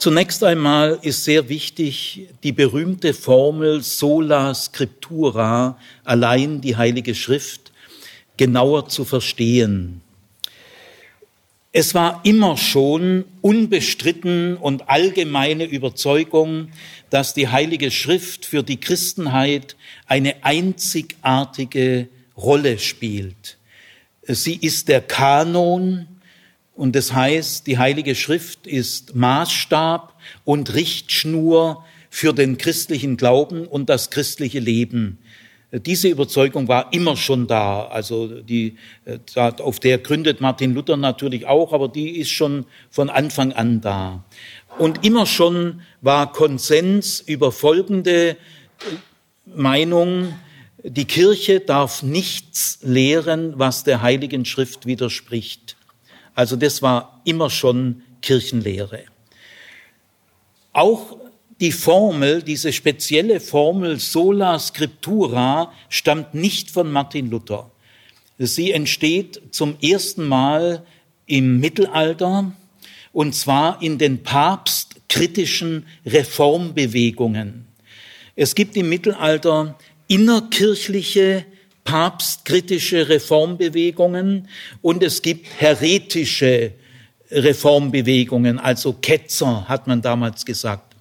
Zunächst einmal ist sehr wichtig die berühmte Formel sola scriptura, allein die Heilige Schrift, genauer zu verstehen. Es war immer schon unbestritten und allgemeine Überzeugung, dass die Heilige Schrift für die Christenheit eine einzigartige Rolle spielt. Sie ist der Kanon, und das heißt, die Heilige Schrift ist Maßstab und Richtschnur für den christlichen Glauben und das christliche Leben. Diese Überzeugung war immer schon da. Also die, auf der gründet Martin Luther natürlich auch, aber die ist schon von Anfang an da. Und immer schon war Konsens über folgende Meinung, die Kirche darf nichts lehren, was der Heiligen Schrift widerspricht. Also das war immer schon Kirchenlehre. Auch die Formel, diese spezielle Formel sola scriptura stammt nicht von Martin Luther. Sie entsteht zum ersten Mal im Mittelalter und zwar in den papstkritischen Reformbewegungen. Es gibt im Mittelalter innerkirchliche papstkritische Reformbewegungen und es gibt heretische Reformbewegungen, also Ketzer, hat man damals gesagt.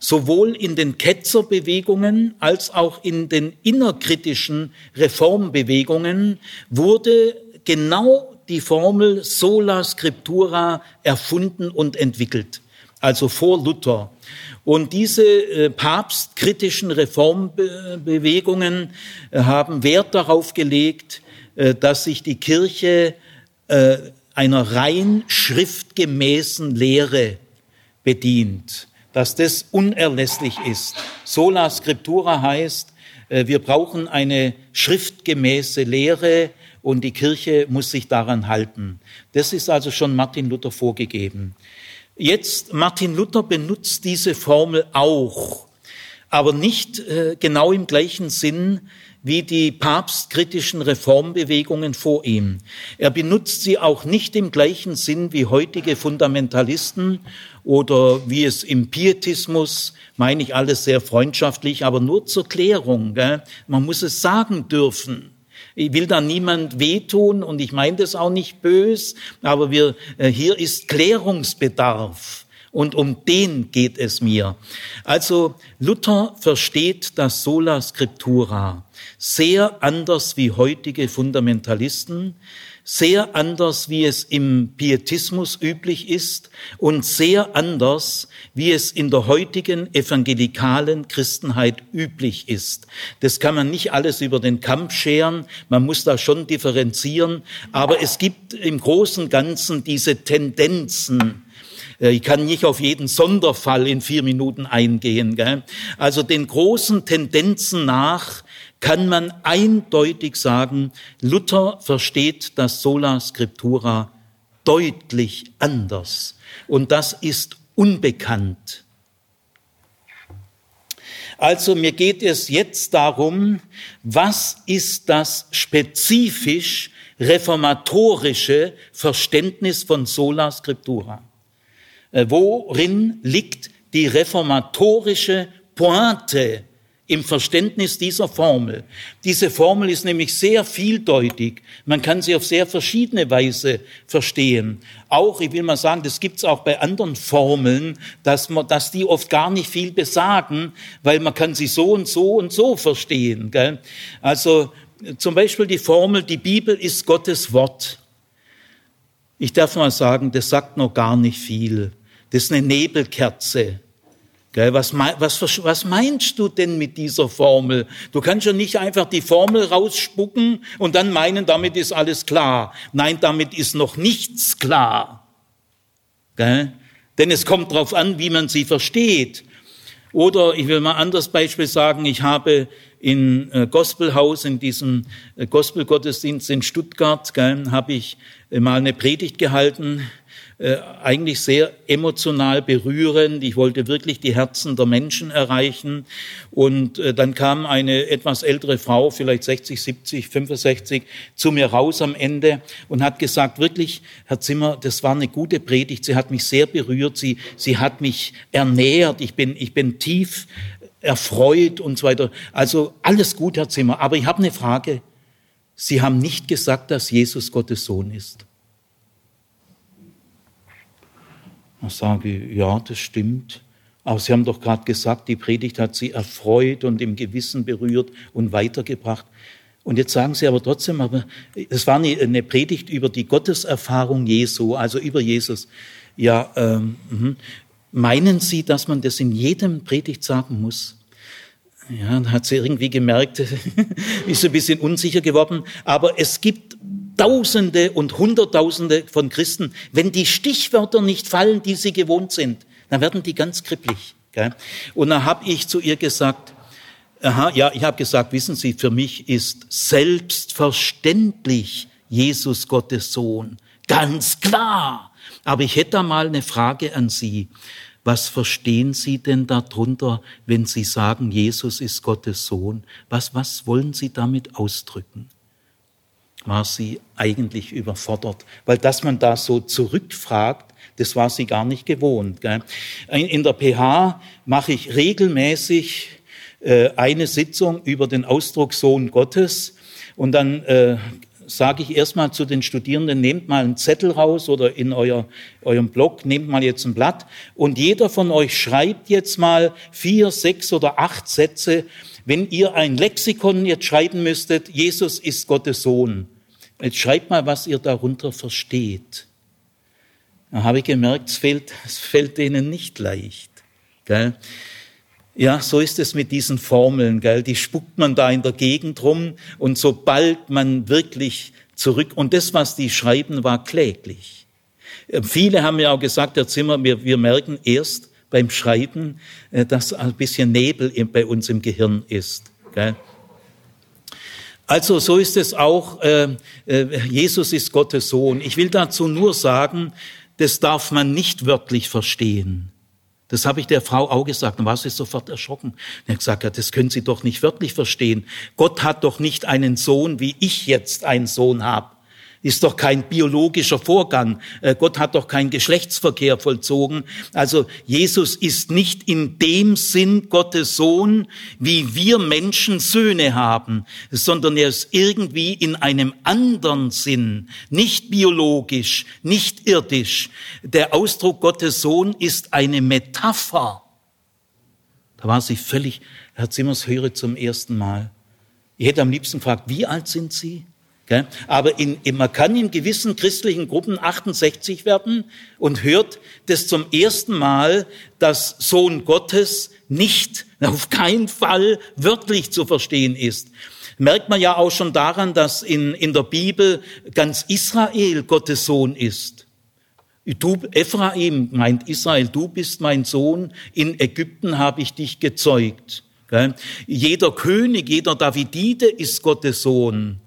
Sowohl in den Ketzerbewegungen als auch in den innerkritischen Reformbewegungen wurde genau die Formel sola scriptura erfunden und entwickelt, also vor Luther. Und diese äh, papstkritischen Reformbewegungen äh, haben Wert darauf gelegt, äh, dass sich die Kirche einer rein schriftgemäßen Lehre bedient, dass das unerlässlich ist. Sola Scriptura heißt, wir brauchen eine schriftgemäße Lehre und die Kirche muss sich daran halten. Das ist also schon Martin Luther vorgegeben. Jetzt, Martin Luther benutzt diese Formel auch, aber nicht äh, genau im gleichen Sinn wie die papstkritischen Reformbewegungen vor ihm. Er benutzt sie auch nicht im gleichen Sinn wie heutige Fundamentalisten oder wie es im Pietismus, meine ich alles sehr freundschaftlich, aber nur zur Klärung. Gell? Man muss es sagen dürfen. Ich will da niemand wehtun und ich meine das auch nicht bös, aber wir, äh, hier ist Klärungsbedarf. Und um den geht es mir. Also Luther versteht das Sola Scriptura sehr anders wie heutige Fundamentalisten sehr anders, wie es im Pietismus üblich ist und sehr anders, wie es in der heutigen evangelikalen Christenheit üblich ist. Das kann man nicht alles über den Kamm scheren, man muss da schon differenzieren, aber es gibt im Großen und Ganzen diese Tendenzen, äh, ich kann nicht auf jeden Sonderfall in vier Minuten eingehen. Gell? Also den großen Tendenzen nach kann man eindeutig sagen, Luther versteht das Sola Scriptura deutlich anders. Und das ist unbekannt. Also mir geht es jetzt darum, was ist das spezifisch reformatorische Verständnis von Sola Scriptura? Äh, worin liegt die reformatorische Pointe im Verständnis dieser Formel. Diese Formel ist nämlich sehr vieldeutig. Man kann sie auf sehr verschiedene Weise verstehen. Auch, ich will mal sagen, das gibt's auch bei anderen Formeln, dass, man, dass die oft gar nicht viel besagen, weil man kann sie so und so und so verstehen. Gell? Also zum Beispiel die Formel, die Bibel ist Gottes Wort. Ich darf mal sagen, das sagt noch gar nicht viel. Das ist eine Nebelkerze. Was, was, was meinst du denn mit dieser Formel? Du kannst ja nicht einfach die Formel rausspucken und dann meinen, damit ist alles klar. Nein, damit ist noch nichts klar. Gell? Denn es kommt darauf an, wie man sie versteht. Oder ich will mal ein anderes Beispiel sagen, ich habe in äh, Gospelhaus, in diesem äh, Gospelgottesdienst in Stuttgart, habe ich äh, mal eine Predigt gehalten äh, eigentlich sehr emotional berührend. Ich wollte wirklich die Herzen der Menschen erreichen. Und äh, dann kam eine etwas ältere Frau, vielleicht 60, 70, 65, zu mir raus am Ende und hat gesagt, wirklich, Herr Zimmer, das war eine gute Predigt. Sie hat mich sehr berührt. Sie, sie hat mich ernährt. Ich bin, ich bin tief erfreut und so weiter. Also alles gut, Herr Zimmer. Aber ich habe eine Frage. Sie haben nicht gesagt, dass Jesus Gottes Sohn ist. Ich sage, ja, das stimmt. Aber Sie haben doch gerade gesagt, die Predigt hat Sie erfreut und im Gewissen berührt und weitergebracht. Und jetzt sagen Sie aber trotzdem, aber es war eine Predigt über die Gotteserfahrung Jesu, also über Jesus. Ja, ähm, mhm. meinen Sie, dass man das in jedem Predigt sagen muss? Ja, dann hat sie irgendwie gemerkt, ist ein bisschen unsicher geworden. Aber es gibt Tausende und Hunderttausende von Christen. Wenn die Stichwörter nicht fallen, die sie gewohnt sind, dann werden die ganz kribbelig. Gell? Und dann habe ich zu ihr gesagt, aha, ja, ich habe gesagt, wissen Sie, für mich ist selbstverständlich Jesus Gottes Sohn. Ganz klar. Aber ich hätte da mal eine Frage an Sie. Was verstehen Sie denn darunter, wenn Sie sagen, Jesus ist Gottes Sohn? Was, was wollen Sie damit ausdrücken? War sie eigentlich überfordert, weil dass man da so zurückfragt, das war sie gar nicht gewohnt. Gell? In der PH mache ich regelmäßig äh, eine Sitzung über den Ausdruck Sohn Gottes und dann äh, sage ich erstmal zu den Studierenden, nehmt mal einen Zettel raus oder in euer, eurem Blog, nehmt mal jetzt ein Blatt und jeder von euch schreibt jetzt mal vier, sechs oder acht Sätze. Wenn ihr ein Lexikon jetzt schreiben müsstet, Jesus ist Gottes Sohn, jetzt schreibt mal, was ihr darunter versteht. Da habe ich gemerkt, es fällt, es fällt denen nicht leicht. Gell? Ja, so ist es mit diesen Formeln, gell? Die spuckt man da in der Gegend rum und sobald man wirklich zurück, und das, was die schreiben, war kläglich. Äh, viele haben ja auch gesagt, Herr Zimmer, wir, wir merken erst beim Schreiben, äh, dass ein bisschen Nebel bei uns im Gehirn ist. Gell? Also so ist es auch, äh, äh, Jesus ist Gottes Sohn. Ich will dazu nur sagen, das darf man nicht wörtlich verstehen. Das habe ich der Frau auch gesagt. Dann war sie sofort erschrocken. Er hat gesagt, ja, das können Sie doch nicht wörtlich verstehen. Gott hat doch nicht einen Sohn, wie ich jetzt einen Sohn habe ist doch kein biologischer Vorgang. Äh, Gott hat doch keinen Geschlechtsverkehr vollzogen. Also Jesus ist nicht in dem Sinn Gottes Sohn, wie wir Menschen Söhne haben, sondern er ist irgendwie in einem anderen Sinn, nicht biologisch, nicht irdisch. Der Ausdruck Gottes Sohn ist eine Metapher. Da war sie völlig, Herr Zimmers höre zum ersten Mal. Ich hätte am liebsten gefragt, wie alt sind Sie? Aber in, man kann in gewissen christlichen Gruppen 68 werden und hört das zum ersten Mal, dass Sohn Gottes nicht, auf keinen Fall wörtlich zu verstehen ist. Merkt man ja auch schon daran, dass in, in der Bibel ganz Israel Gottes Sohn ist. Du, Ephraim meint Israel, du bist mein Sohn, in Ägypten habe ich dich gezeugt. Jeder König, jeder Davidide ist Gottes Sohn.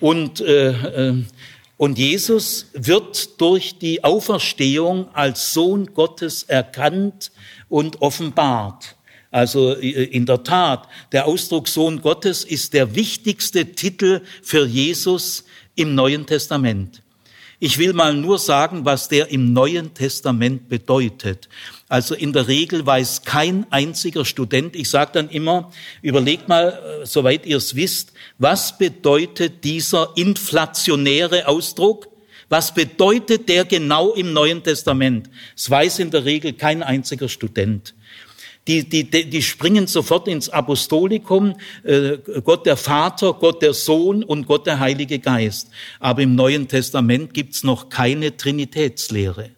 Und, äh, äh, und Jesus wird durch die Auferstehung als Sohn Gottes erkannt und offenbart. Also äh, in der Tat, der Ausdruck Sohn Gottes ist der wichtigste Titel für Jesus im Neuen Testament. Ich will mal nur sagen, was der im Neuen Testament bedeutet. Also in der Regel weiß kein einziger Student, ich sage dann immer, überlegt mal, äh, soweit ihr es wisst, was bedeutet dieser inflationäre Ausdruck? Was bedeutet der genau im Neuen Testament? Es weiß in der Regel kein einziger Student. Die, die, die springen sofort ins Apostolikum, äh, Gott der Vater, Gott der Sohn und Gott der Heilige Geist. Aber im Neuen Testament gibt's noch keine Trinitätslehre.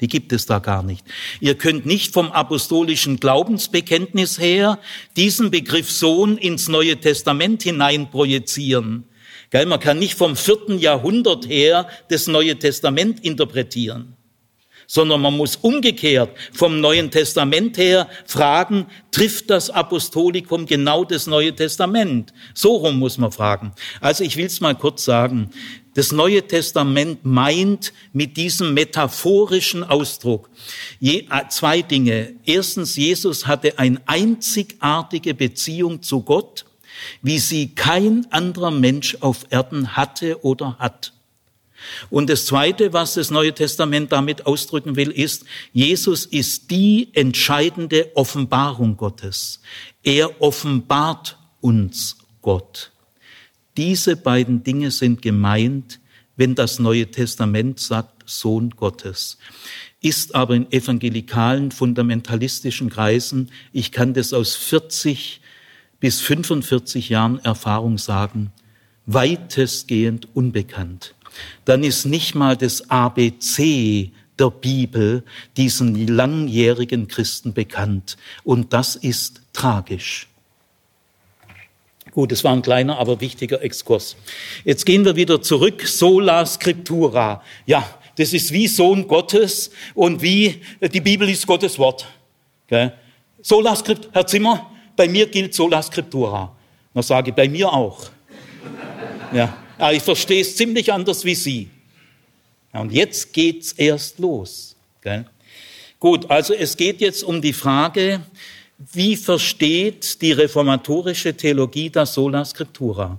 Die gibt es da gar nicht. Ihr könnt nicht vom apostolischen Glaubensbekenntnis her diesen Begriff Sohn ins Neue Testament hinein projizieren. Man kann nicht vom vierten Jahrhundert her das Neue Testament interpretieren. Sondern man muss umgekehrt vom Neuen Testament her fragen, trifft das Apostolikum genau das Neue Testament? So rum muss man fragen. Also ich will es mal kurz sagen. Das Neue Testament meint mit diesem metaphorischen Ausdruck äh, zwei Dinge. Erstens, Jesus hatte eine einzigartige Beziehung zu Gott, wie sie kein anderer Mensch auf Erden hatte oder hat. Und das Zweite, was das Neue Testament damit ausdrücken will, ist, Jesus ist die entscheidende Offenbarung Gottes. Er offenbart uns Gott. Diese beiden Dinge sind gemeint, wenn das Neue Testament sagt Sohn Gottes. Ist aber in evangelikalen, fundamentalistischen Kreisen, ich kann das aus 40 bis 45 Jahren Erfahrung sagen, weitestgehend unbekannt. Dann ist nicht mal das ABC der Bibel diesen langjährigen Christen bekannt. Und das ist tragisch. Gut, es war ein kleiner, aber wichtiger Exkurs. Jetzt gehen wir wieder zurück. Sola Scriptura. Ja, das ist wie Sohn Gottes und wie die Bibel ist Gottes Wort. Okay? Sola Scriptura. Herr Zimmer, bei mir gilt Sola Scriptura. Na sage bei mir auch. Ja, aber ich verstehe es ziemlich anders wie Sie. Und jetzt geht's erst los. Okay? Gut, also es geht jetzt um die Frage, wie versteht die reformatorische Theologie das Sola Scriptura?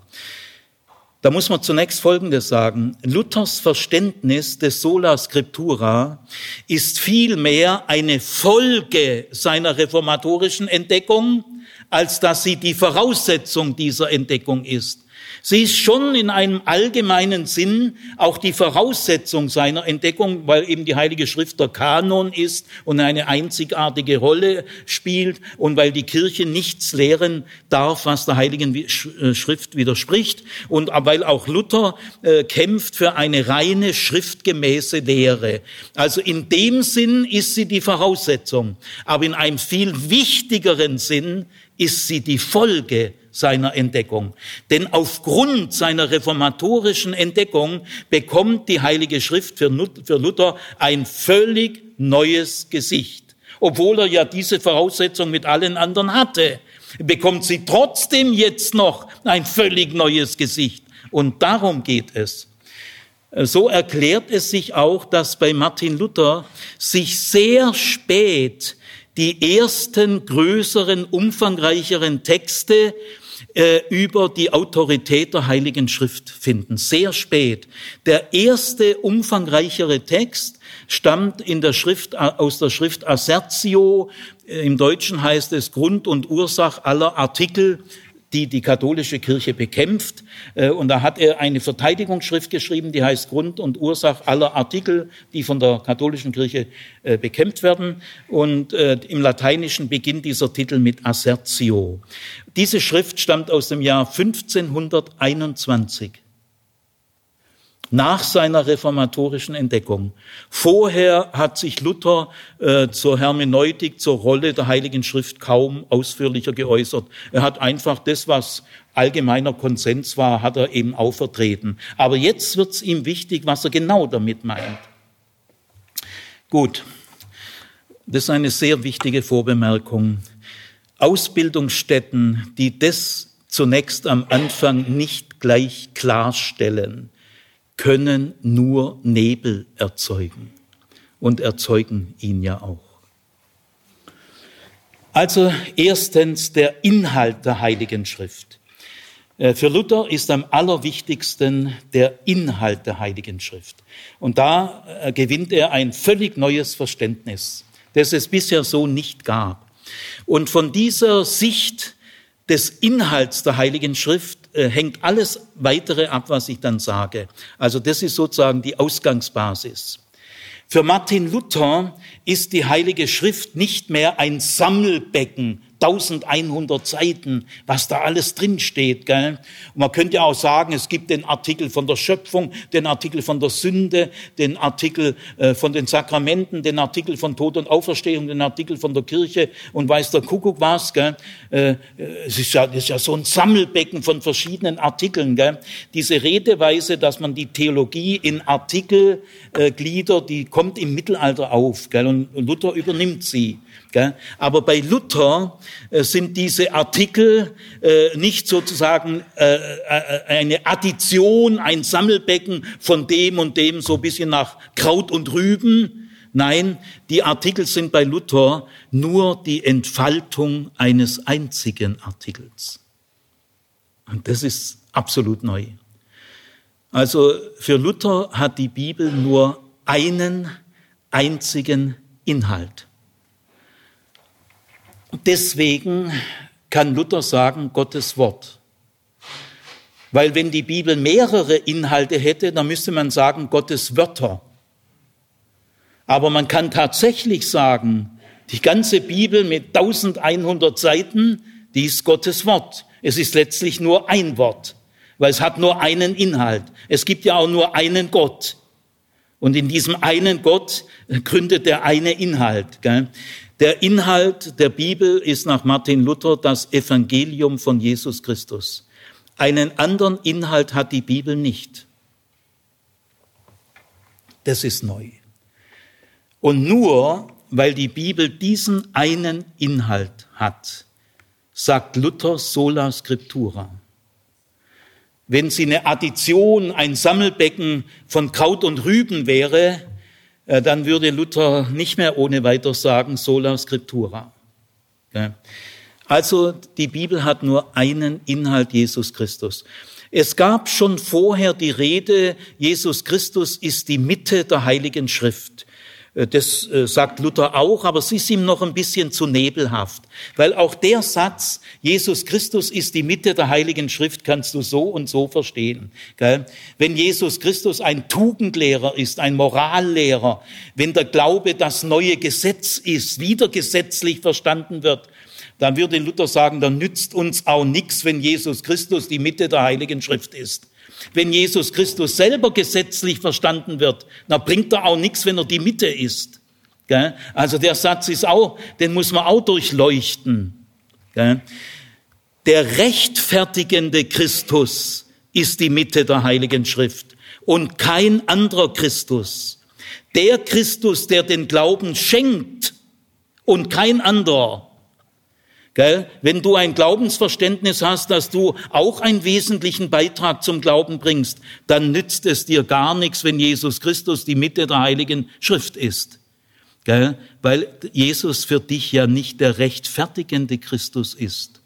Da muss man zunächst Folgendes sagen. Luthers Verständnis des Sola Scriptura ist vielmehr eine Folge seiner reformatorischen Entdeckung, als dass sie die Voraussetzung dieser Entdeckung ist. Sie ist schon in einem allgemeinen Sinn auch die Voraussetzung seiner Entdeckung, weil eben die Heilige Schrift der Kanon ist und eine einzigartige Rolle spielt und weil die Kirche nichts lehren darf, was der Heiligen äh, Schrift widerspricht und weil auch Luther äh, kämpft für eine reine schriftgemäße Lehre. Also in dem Sinn ist sie die Voraussetzung, aber in einem viel wichtigeren Sinn ist sie die Folge seiner Entdeckung. Denn aufgrund seiner reformatorischen Entdeckung bekommt die Heilige Schrift für Luther ein völlig neues Gesicht. Obwohl er ja diese Voraussetzung mit allen anderen hatte, bekommt sie trotzdem jetzt noch ein völlig neues Gesicht. Und darum geht es. So erklärt es sich auch, dass bei Martin Luther sich sehr spät die ersten größeren, umfangreicheren Texte äh, über die Autorität der Heiligen Schrift finden. Sehr spät. Der erste umfangreichere Text stammt in der Schrift, äh, aus der Schrift Assertio. Äh, Im Deutschen heißt es Grund und Ursach aller Artikel die die katholische Kirche bekämpft. Äh, und da hat er eine Verteidigungsschrift geschrieben, die heißt Grund und Ursach aller Artikel, die von der katholischen Kirche äh, bekämpft werden. Und äh, im Lateinischen beginnt dieser Titel mit Assertio. Diese Schrift stammt aus dem Jahr 1521 nach seiner reformatorischen Entdeckung. Vorher hat sich Luther äh, zur Hermeneutik, zur Rolle der Heiligen Schrift kaum ausführlicher geäußert. Er hat einfach das, was allgemeiner Konsens war, hat er eben auch vertreten. Aber jetzt wird es ihm wichtig, was er genau damit meint. Gut, das ist eine sehr wichtige Vorbemerkung. Ausbildungsstätten, die das zunächst am Anfang nicht gleich klarstellen, können nur Nebel erzeugen und erzeugen ihn ja auch. Also erstens der Inhalt der Heiligen Schrift. Äh, für Luther ist am allerwichtigsten der Inhalt der Heiligen Schrift. Und da äh, gewinnt er ein völlig neues Verständnis, das es bisher so nicht gab. Und von dieser Sicht des Inhalts der Heiligen Schrift äh, hängt alles weitere ab, was ich dann sage. Also das ist sozusagen die Ausgangsbasis. Für Martin Luther ist die Heilige Schrift nicht mehr ein Sammelbecken 1100 Seiten, was da alles drin steht. Gell? Und man könnte auch sagen, es gibt den Artikel von der Schöpfung, den Artikel von der Sünde, den Artikel äh, von den Sakramenten, den Artikel von Tod und Auferstehung, den Artikel von der Kirche und weiß der Kuckuck was. Gell? Äh, es ist ja, ist ja so ein Sammelbecken von verschiedenen Artikeln. Gell? Diese Redeweise, dass man die Theologie in Artikel äh, gliedert, die kommt im Mittelalter auf. Gell? Und Luther übernimmt sie. Aber bei Luther äh, sind diese Artikel äh, nicht sozusagen äh, eine Addition, ein Sammelbecken von dem und dem, so ein bisschen nach Kraut und Rüben. Nein, die Artikel sind bei Luther nur die Entfaltung eines einzigen Artikels. Und das ist absolut neu. Also für Luther hat die Bibel nur einen einzigen Inhalt. Deswegen kann Luther sagen, Gottes Wort. Weil wenn die Bibel mehrere Inhalte hätte, dann müsste man sagen, Gottes Wörter. Aber man kann tatsächlich sagen, die ganze Bibel mit 1100 Seiten, die ist Gottes Wort. Es ist letztlich nur ein Wort, weil es hat nur einen Inhalt. Es gibt ja auch nur einen Gott. Und in diesem einen Gott gründet der eine Inhalt. Gell? Der Inhalt der Bibel ist nach Martin Luther das Evangelium von Jesus Christus. Einen anderen Inhalt hat die Bibel nicht. Das ist neu. Und nur weil die Bibel diesen einen Inhalt hat, sagt Luther sola scriptura. Wenn sie eine Addition, ein Sammelbecken von Kraut und Rüben wäre, dann würde Luther nicht mehr ohne weiteres sagen, sola scriptura. Also die Bibel hat nur einen Inhalt, Jesus Christus. Es gab schon vorher die Rede, Jesus Christus ist die Mitte der Heiligen Schrift. Äh, das äh, sagt Luther auch, aber es ist ihm noch ein bisschen zu nebelhaft, weil auch der Satz, Jesus Christus ist die Mitte der Heiligen Schrift, kannst du so und so verstehen. Wenn Jesus Christus ein Tugendlehrer ist, ein Morallehrer, wenn der Glaube das neue Gesetz ist, wieder gesetzlich verstanden wird, dann würde Luther sagen, dann nützt uns auch nichts, wenn Jesus Christus die Mitte der Heiligen Schrift ist. Wenn Jesus Christus selber gesetzlich verstanden wird, dann bringt er auch nichts, wenn er die Mitte ist. Also der Satz ist auch, den muss man auch durchleuchten. Der rechtfertigende Christus ist die Mitte der Heiligen Schrift und kein anderer Christus. Der Christus, der den Glauben schenkt und kein anderer. Gell? Wenn du ein Glaubensverständnis hast, dass du auch einen wesentlichen Beitrag zum Glauben bringst, dann nützt es dir gar nichts, wenn Jesus Christus die Mitte der Heiligen Schrift ist. Gell? Weil Jesus für dich ja nicht der rechtfertigende Christus ist,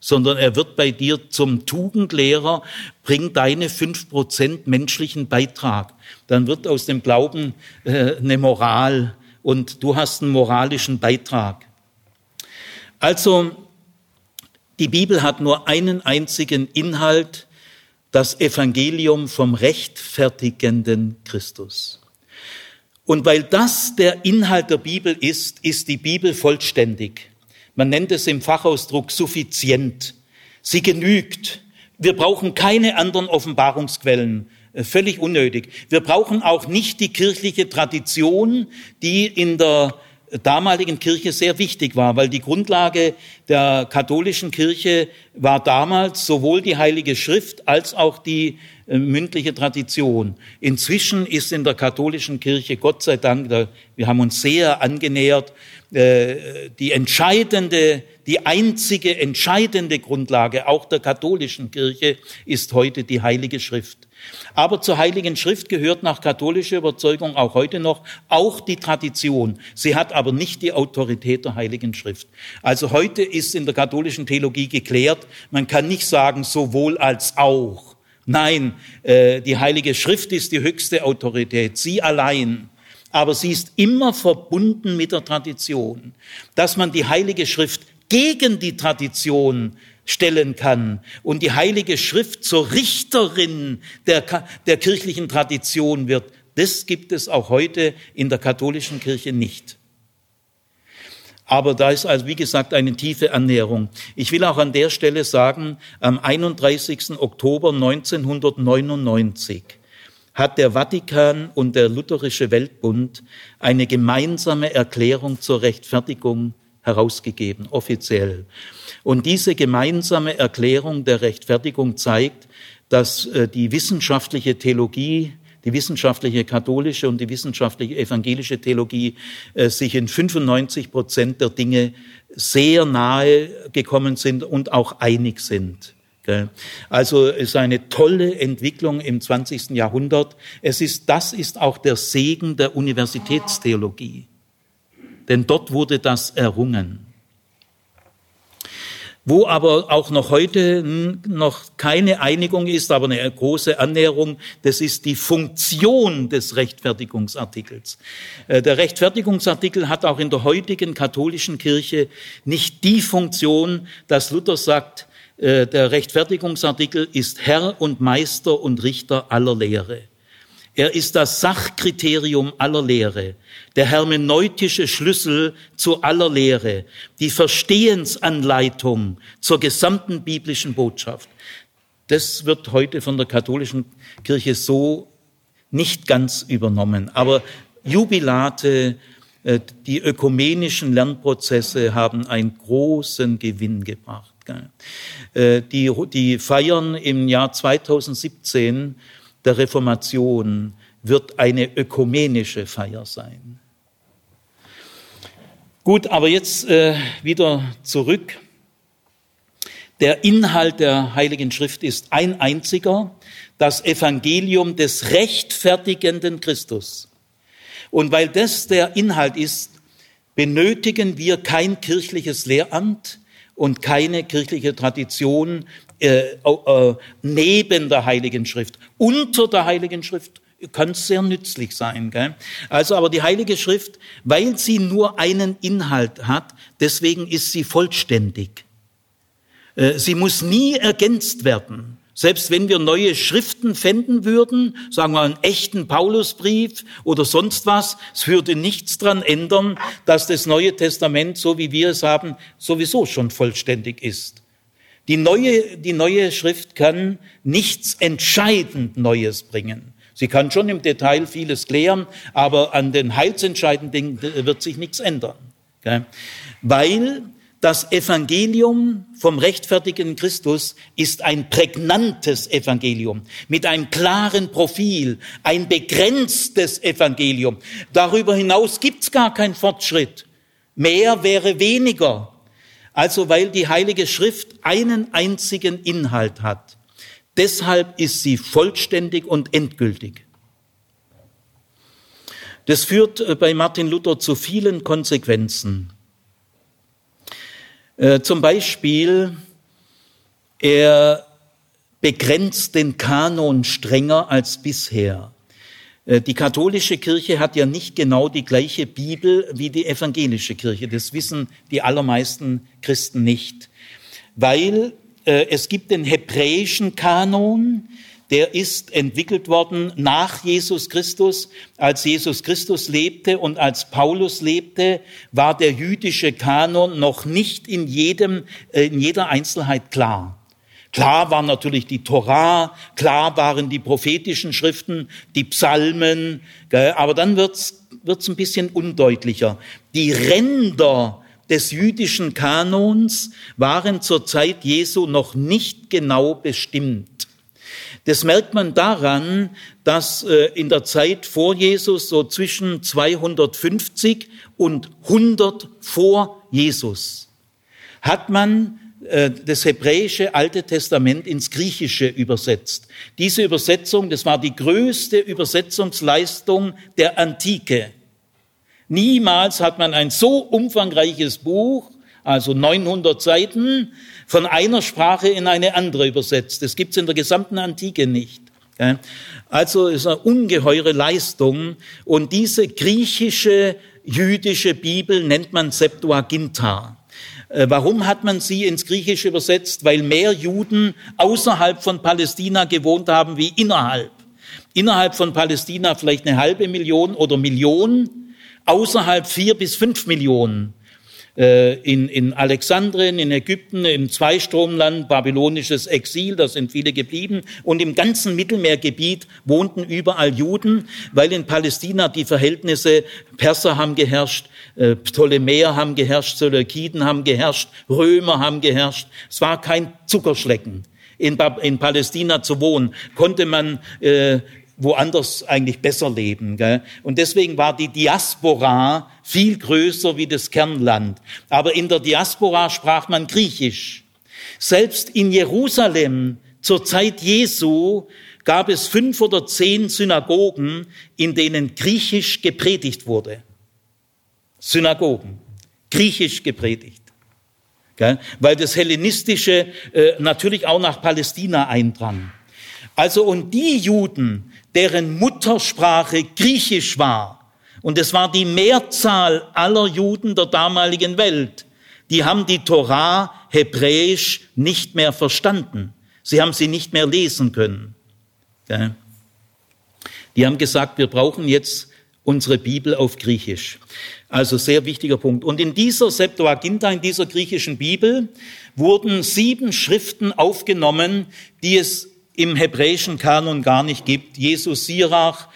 sondern er wird bei dir zum Tugendlehrer, bring deine fünf Prozent menschlichen Beitrag. Dann wird aus dem Glauben äh, eine Moral und du hast einen moralischen Beitrag. Also, die Bibel hat nur einen einzigen Inhalt, das Evangelium vom rechtfertigenden Christus. Und weil das der Inhalt der Bibel ist, ist die Bibel vollständig. Man nennt es im Fachausdruck suffizient. Sie genügt. Wir brauchen keine anderen Offenbarungsquellen. Äh, völlig unnötig. Wir brauchen auch nicht die kirchliche Tradition, die in der damaligen Kirche sehr wichtig war, weil die Grundlage der katholischen Kirche war damals sowohl die Heilige Schrift als auch die äh, mündliche Tradition. Inzwischen ist in der katholischen Kirche, Gott sei Dank, da, wir haben uns sehr angenähert, äh, die entscheidende, die einzige entscheidende Grundlage auch der katholischen Kirche ist heute die Heilige Schrift. Aber zur Heiligen Schrift gehört nach katholischer Überzeugung auch heute noch auch die Tradition. Sie hat aber nicht die Autorität der Heiligen Schrift. Also heute ist in der katholischen Theologie geklärt, man kann nicht sagen sowohl als auch. Nein, äh, die Heilige Schrift ist die höchste Autorität, sie allein. Aber sie ist immer verbunden mit der Tradition. Dass man die Heilige Schrift gegen die Tradition stellen kann und die Heilige Schrift zur Richterin der, der kirchlichen Tradition wird, das gibt es auch heute in der katholischen Kirche nicht. Aber da ist also, wie gesagt, eine tiefe Annäherung. Ich will auch an der Stelle sagen, am 31. Oktober 1999 hat der Vatikan und der Lutherische Weltbund eine gemeinsame Erklärung zur Rechtfertigung herausgegeben, offiziell. Und diese gemeinsame Erklärung der Rechtfertigung zeigt, dass äh, die wissenschaftliche Theologie die wissenschaftliche katholische und die wissenschaftliche evangelische Theologie äh, sich in 95 Prozent der Dinge sehr nahe gekommen sind und auch einig sind. Also es ist eine tolle Entwicklung im 20. Jahrhundert. Es ist, das ist auch der Segen der Universitätstheologie. Denn dort wurde das errungen. Wo aber auch noch heute noch keine Einigung ist, aber eine große Annäherung, das ist die Funktion des Rechtfertigungsartikels. Äh, der Rechtfertigungsartikel hat auch in der heutigen katholischen Kirche nicht die Funktion, dass Luther sagt, äh, der Rechtfertigungsartikel ist Herr und Meister und Richter aller Lehre. Er ist das Sachkriterium aller Lehre, der hermeneutische Schlüssel zu aller Lehre, die Verstehensanleitung zur gesamten biblischen Botschaft. Das wird heute von der katholischen Kirche so nicht ganz übernommen. Aber Jubilate, äh, die ökumenischen Lernprozesse haben einen großen Gewinn gebracht. Äh, die, die Feiern im Jahr 2017 der Reformation wird eine ökumenische Feier sein. Gut, aber jetzt äh, wieder zurück. Der Inhalt der Heiligen Schrift ist ein einziger, das Evangelium des rechtfertigenden Christus. Und weil das der Inhalt ist, benötigen wir kein kirchliches Lehramt und keine kirchliche Tradition, äh, äh, neben der Heiligen Schrift, unter der Heiligen Schrift kann es sehr nützlich sein. Gell? Also aber die Heilige Schrift, weil sie nur einen Inhalt hat, deswegen ist sie vollständig. Äh, sie muss nie ergänzt werden. Selbst wenn wir neue Schriften finden würden, sagen wir einen echten Paulusbrief oder sonst was, es würde nichts dran ändern, dass das Neue Testament, so wie wir es haben, sowieso schon vollständig ist. Die neue, die neue Schrift kann nichts entscheidend Neues bringen. Sie kann schon im Detail vieles klären, aber an den heilsentscheidenden Dingen wird sich nichts ändern. Weil das Evangelium vom rechtfertigen Christus ist ein prägnantes Evangelium mit einem klaren Profil, ein begrenztes Evangelium. Darüber hinaus gibt's gar keinen Fortschritt. Mehr wäre weniger. Also weil die Heilige Schrift einen einzigen Inhalt hat. Deshalb ist sie vollständig und endgültig. Das führt äh, bei Martin Luther zu vielen Konsequenzen. Äh, zum Beispiel, er begrenzt den Kanon strenger als bisher. Äh, die katholische Kirche hat ja nicht genau die gleiche Bibel wie die evangelische Kirche. Das wissen die allermeisten Christen nicht, weil äh, es gibt den hebräischen Kanon, der ist entwickelt worden nach Jesus Christus. Als Jesus Christus lebte und als Paulus lebte, war der jüdische Kanon noch nicht in jedem, äh, in jeder Einzelheit klar. Klar war natürlich die Torah, klar waren die prophetischen Schriften, die Psalmen, aber dann wird's wird's ein bisschen undeutlicher. Die Ränder des jüdischen Kanons waren zur Zeit Jesu noch nicht genau bestimmt. Das merkt man daran, dass äh, in der Zeit vor Jesus so zwischen 250 und 100 vor Jesus hat man das hebräische Alte Testament ins Griechische übersetzt. Diese Übersetzung, das war die größte Übersetzungsleistung der Antike. Niemals hat man ein so umfangreiches Buch, also 900 Seiten, von einer Sprache in eine andere übersetzt. Das gibt's in der gesamten Antike nicht. Also ist eine ungeheure Leistung. Und diese griechische, jüdische Bibel nennt man Septuaginta. Äh, warum hat man sie ins Griechische übersetzt? Weil mehr Juden außerhalb von Palästina gewohnt haben wie innerhalb. Innerhalb von Palästina vielleicht eine halbe Million oder Million, außerhalb vier bis fünf Millionen. äh, in, in Alexandrien, in Ägypten, im Zweistromland, babylonisches Exil, da sind viele geblieben. Und im ganzen Mittelmeergebiet wohnten überall Juden, weil in Palästina die Verhältnisse, Perser haben geherrscht, Ptolemäer haben geherrscht, Seleukiden haben geherrscht, Römer haben geherrscht. Es war kein Zuckerschlecken. In, in Palästina zu wohnen, konnte man äh, woanders eigentlich besser leben. Gell? Und deswegen war die Diaspora viel größer wie das Kernland. Aber in der Diaspora sprach man Griechisch. Selbst in Jerusalem zur Zeit Jesu gab es fünf oder zehn Synagogen, in denen Griechisch gepredigt wurde. Synagogen, Griechisch gepredigt. Gell? Weil das Hellenistische äh, natürlich auch nach Palästina eindrang. Also und die Juden, deren Muttersprache Griechisch war, und es war die Mehrzahl aller Juden der damaligen Welt, die haben die Torah hebräisch nicht mehr verstanden. Sie haben sie nicht mehr lesen können. Die haben gesagt, wir brauchen jetzt unsere Bibel auf Griechisch. Also sehr wichtiger Punkt. Und in dieser Septuaginta, in dieser griechischen Bibel, wurden sieben Schriften aufgenommen, die es im hebräischen Kanon gar nicht gibt. Jesus Sirach,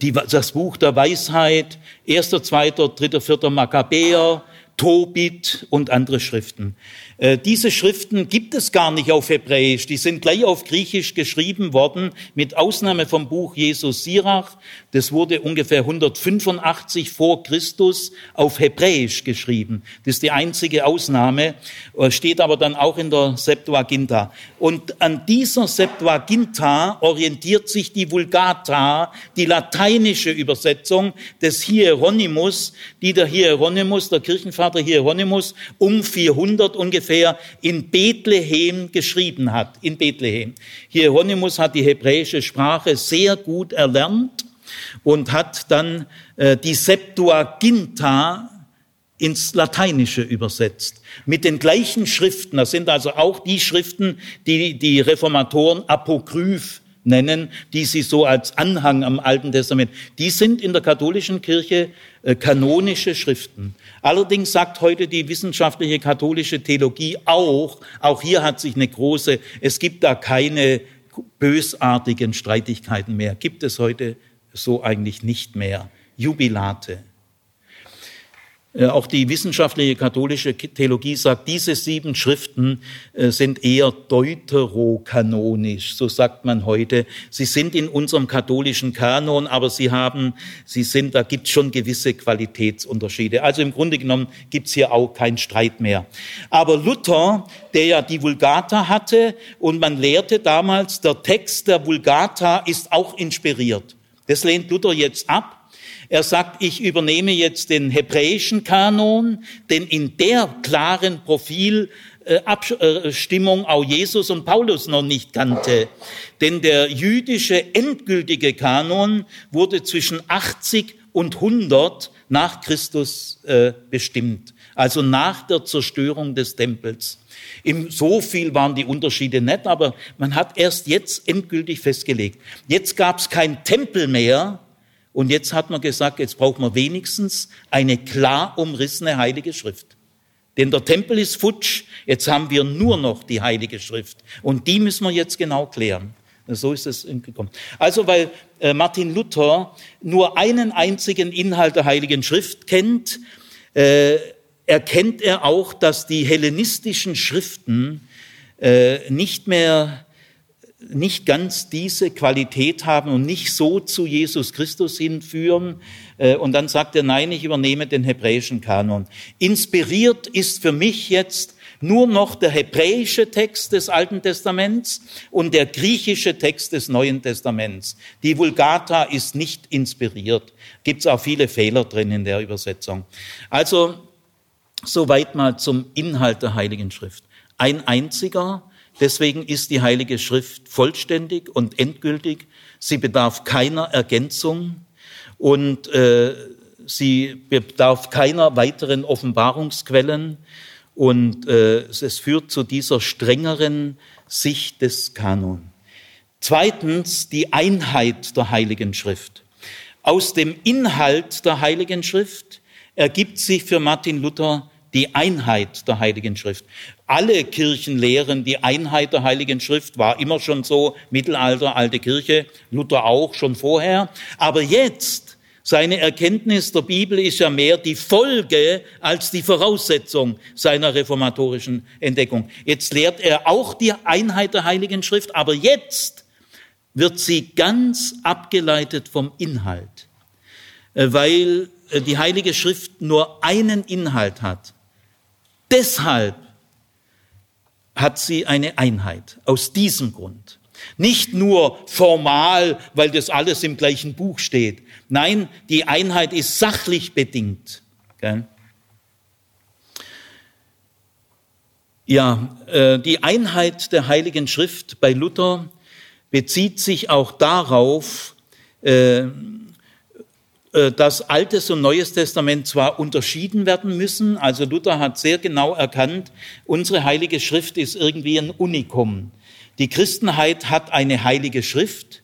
die, das Buch der Weisheit, erster, zweiter, dritter, vierter Makkabäer, Tobit und andere Schriften. Äh, diese Schriften gibt es gar nicht auf Hebräisch, die sind gleich auf Griechisch geschrieben worden, mit Ausnahme vom Buch Jesus Sirach. Das wurde ungefähr 185 vor Christus auf Hebräisch geschrieben. Das ist die einzige Ausnahme, äh, steht aber dann auch in der Septuaginta. Und an dieser Septuaginta orientiert sich die Vulgata, die lateinische Übersetzung des Hieronymus, die der Hieronymus, der Kirchenvater Hieronymus, um 400 ungefähr in Bethlehem geschrieben hat, in Bethlehem. Hieronymus hat die hebräische Sprache sehr gut erlernt und hat dann äh, die Septuaginta ins Lateinische übersetzt. Mit den gleichen Schriften, das sind also auch die Schriften, die die Reformatoren apokryph nennen, die sie so als Anhang am Alten Testament, die sind in der katholischen Kirche äh, kanonische Schriften. Allerdings sagt heute die wissenschaftliche katholische Theologie auch, auch hier hat sich eine große, es gibt da keine bösartigen Streitigkeiten mehr, gibt es heute so eigentlich nicht mehr. Jubilate. Äh, auch die wissenschaftliche katholische Theologie sagt, diese sieben Schriften äh, sind eher deuterokanonisch, so sagt man heute. Sie sind in unserem katholischen Kanon, aber sie haben, sie sind, da gibt es schon gewisse Qualitätsunterschiede. Also im Grunde genommen gibt es hier auch keinen Streit mehr. Aber Luther, der ja die Vulgata hatte und man lehrte damals, der Text der Vulgata ist auch inspiriert. Das lehnt Luther jetzt ab er sagt, ich übernehme jetzt den hebräischen Kanon, denn in der klaren Profilabstimmung auch Jesus und Paulus noch nicht kannte. Denn der jüdische endgültige Kanon wurde zwischen 80 und 100 nach Christus äh, bestimmt, also nach der Zerstörung des Tempels. Im so viel waren die Unterschiede nicht, aber man hat erst jetzt endgültig festgelegt. Jetzt gab es kein Tempel mehr, und jetzt hat man gesagt, jetzt braucht man wenigstens eine klar umrissene heilige Schrift. Denn der Tempel ist futsch, jetzt haben wir nur noch die heilige Schrift. Und die müssen wir jetzt genau klären. So ist es gekommen. Also weil äh, Martin Luther nur einen einzigen Inhalt der heiligen Schrift kennt, äh, erkennt er auch, dass die hellenistischen Schriften äh, nicht mehr nicht ganz diese Qualität haben und nicht so zu Jesus Christus hinführen. Äh, und dann sagt er, nein, ich übernehme den hebräischen Kanon. Inspiriert ist für mich jetzt nur noch der hebräische Text des Alten Testaments und der griechische Text des Neuen Testaments. Die Vulgata ist nicht inspiriert. Gibt es auch viele Fehler drin in der Übersetzung. Also soweit mal zum Inhalt der Heiligen Schrift. Ein einziger Deswegen ist die Heilige Schrift vollständig und endgültig. Sie bedarf keiner Ergänzung und äh, sie bedarf keiner weiteren Offenbarungsquellen. Und äh, es führt zu dieser strengeren Sicht des Kanon. Zweitens die Einheit der Heiligen Schrift. Aus dem Inhalt der Heiligen Schrift ergibt sich für Martin Luther die Einheit der Heiligen Schrift. Alle Kirchen lehren die Einheit der Heiligen Schrift, war immer schon so, Mittelalter, alte Kirche, Luther auch schon vorher. Aber jetzt, seine Erkenntnis der Bibel ist ja mehr die Folge als die Voraussetzung seiner reformatorischen Entdeckung. Jetzt lehrt er auch die Einheit der Heiligen Schrift, aber jetzt wird sie ganz abgeleitet vom Inhalt, äh, weil die Heilige Schrift nur einen Inhalt hat. Deshalb hat sie eine Einheit, aus diesem Grund. Nicht nur formal, weil das alles im gleichen Buch steht. Nein, die Einheit ist sachlich bedingt. Ja, äh, die Einheit der Heiligen Schrift bei Luther bezieht sich auch darauf, äh, äh, dass Altes und Neues Testament zwar unterschieden werden müssen, also Luther hat sehr genau erkannt, unsere heilige Schrift ist irgendwie ein Unikum. Die Christenheit hat eine heilige Schrift,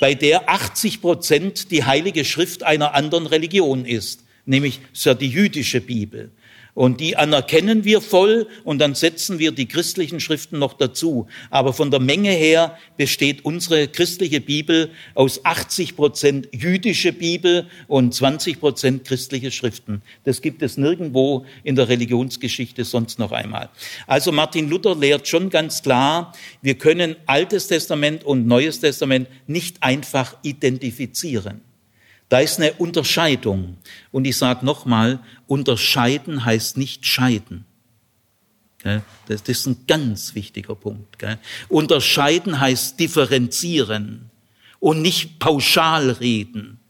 bei der 80 Prozent die heilige Schrift einer anderen Religion ist, nämlich die jüdische Bibel. Und die anerkennen wir voll und dann setzen wir die christlichen Schriften noch dazu. Aber von der Menge her besteht unsere christliche Bibel aus 80 Prozent jüdische Bibel und 20 Prozent christliche Schriften. Das gibt es nirgendwo in der Religionsgeschichte sonst noch einmal. Also Martin Luther lehrt schon ganz klar, wir können Altes Testament und Neues Testament nicht einfach identifizieren. Da ist eine Unterscheidung. Und ich sage nochmal, unterscheiden heißt nicht scheiden. Das ist ein ganz wichtiger Punkt. Unterscheiden heißt differenzieren und nicht pauschal reden.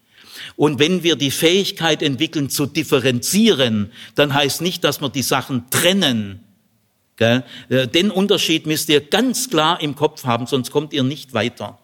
Und wenn wir die Fähigkeit entwickeln zu differenzieren, dann heißt nicht, dass wir die Sachen trennen. Den Unterschied müsst ihr ganz klar im Kopf haben, sonst kommt ihr nicht weiter.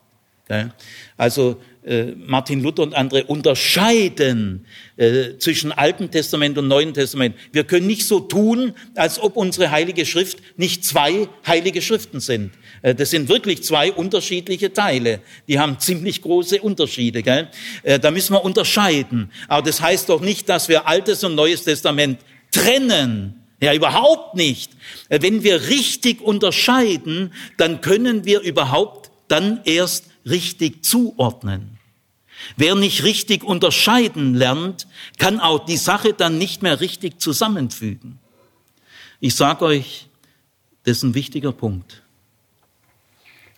Also äh, Martin Luther und andere unterscheiden äh, zwischen Alten Testament und Neuen Testament. Wir können nicht so tun, als ob unsere heilige Schrift nicht zwei heilige Schriften sind. Äh, das sind wirklich zwei unterschiedliche Teile. Die haben ziemlich große Unterschiede. Gell? Äh, da müssen wir unterscheiden. Aber das heißt doch nicht, dass wir Altes und Neues Testament trennen. Ja, überhaupt nicht. Äh, wenn wir richtig unterscheiden, dann können wir überhaupt dann erst richtig zuordnen. Wer nicht richtig unterscheiden lernt, kann auch die Sache dann nicht mehr richtig zusammenfügen. Ich sage euch, das ist ein wichtiger Punkt.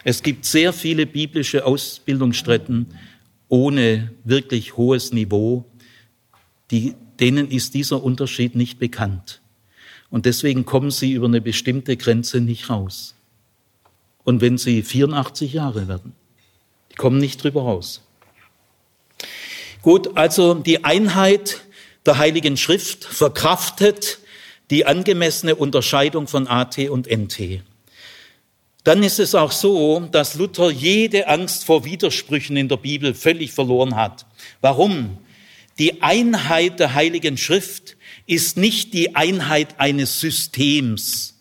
Es gibt sehr viele biblische Ausbildungsstätten ohne wirklich hohes Niveau, die, denen ist dieser Unterschied nicht bekannt. Und deswegen kommen sie über eine bestimmte Grenze nicht raus. Und wenn sie 84 Jahre werden, die kommen nicht drüber raus. Gut, also die Einheit der Heiligen Schrift verkraftet die angemessene Unterscheidung von AT und NT. Dann ist es auch so, dass Luther jede Angst vor Widersprüchen in der Bibel völlig verloren hat. Warum? Die Einheit der Heiligen Schrift ist nicht die Einheit eines Systems.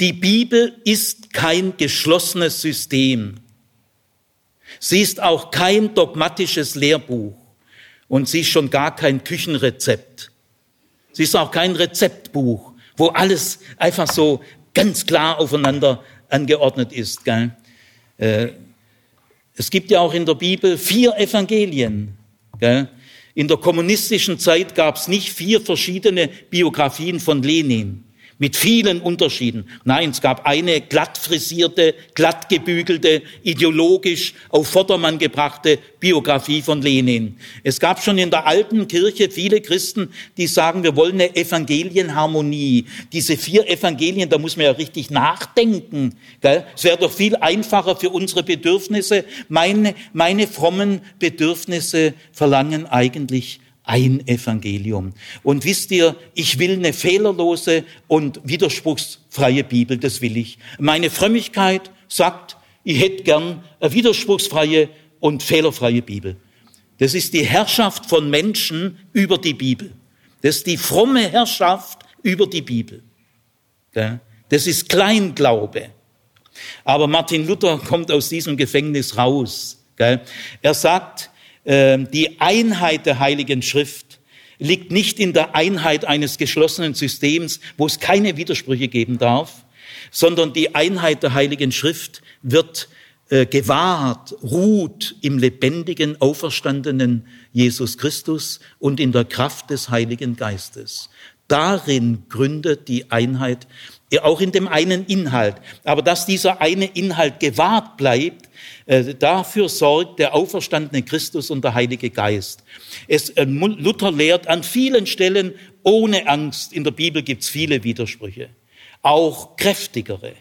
Die Bibel ist kein geschlossenes System. Sie ist auch kein dogmatisches Lehrbuch. Und sie ist schon gar kein Küchenrezept. Sie ist auch kein Rezeptbuch, wo alles einfach so ganz klar aufeinander angeordnet ist. Gell? Äh, es gibt ja auch in der Bibel vier Evangelien. Gell? In der kommunistischen Zeit gab es nicht vier verschiedene Biografien von Lenin mit vielen Unterschieden. Nein, es gab eine glatt frisierte, glatt gebügelte, ideologisch auf Vordermann gebrachte Biografie von Lenin. Es gab schon in der alten Kirche viele Christen, die sagen, wir wollen eine Evangelienharmonie. Diese vier Evangelien, da muss man ja richtig nachdenken. Gell? Es wäre doch viel einfacher für unsere Bedürfnisse. Meine, meine frommen Bedürfnisse verlangen eigentlich ein Evangelium. Und wisst ihr, ich will eine fehlerlose und widerspruchsfreie Bibel, das will ich. Meine Frömmigkeit sagt, ich hätte gern eine widerspruchsfreie und fehlerfreie Bibel. Das ist die Herrschaft von Menschen über die Bibel. Das ist die fromme Herrschaft über die Bibel. Das ist Kleinglaube. Aber Martin Luther kommt aus diesem Gefängnis raus. Er sagt, die Einheit der Heiligen Schrift liegt nicht in der Einheit eines geschlossenen Systems, wo es keine Widersprüche geben darf, sondern die Einheit der Heiligen Schrift wird äh, gewahrt, ruht im lebendigen, auferstandenen Jesus Christus und in der Kraft des Heiligen Geistes. Darin gründet die Einheit, auch in dem einen Inhalt. Aber dass dieser eine Inhalt gewahrt bleibt, äh, dafür sorgt der auferstandene Christus und der Heilige Geist. Es, äh, Luther lehrt an vielen Stellen ohne Angst. In der Bibel gibt es viele Widersprüche, auch kräftigere.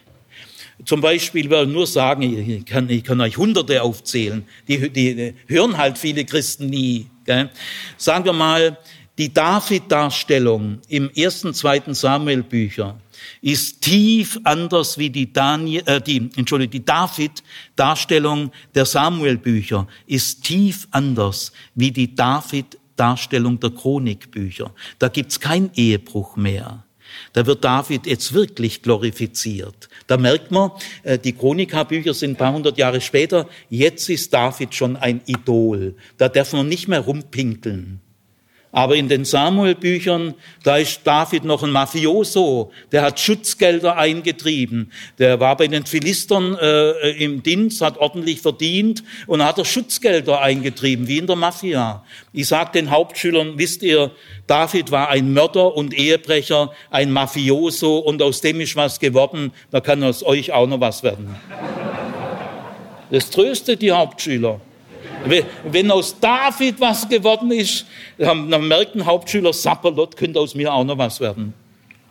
Zum Beispiel will nur sagen, ich kann, ich kann euch Hunderte aufzählen, die, die hören halt viele Christen nie. Gell? Sagen wir mal, die David-Darstellung im ersten, zweiten Samuel-Bücher ist tief anders wie die, Daniel, äh, die, Entschuldigung, die David-Darstellung der Samuel-Bücher ist tief anders wie die David-Darstellung der Chronikbücher. Da gibt's kein Ehebruch mehr. Da wird David jetzt wirklich glorifiziert. Da merkt man, äh, die Chronika-Bücher sind ein paar hundert Jahre später. Jetzt ist David schon ein Idol. Da darf man nicht mehr rumpinkeln. Aber in den Samuel-Büchern, da ist David noch ein Mafioso, der hat Schutzgelder eingetrieben. Der war bei den Philistern äh, im Dienst, hat ordentlich verdient und hat er Schutzgelder eingetrieben, wie in der Mafia. Ich sage den Hauptschülern, wisst ihr, David war ein Mörder und Ehebrecher, ein Mafioso und aus dem ist was geworden, da kann aus euch auch noch was werden. Das tröstet die Hauptschüler. Wenn aus David was geworden ist, dann merkt ein Hauptschüler, Sapperlot könnte aus mir auch noch was werden.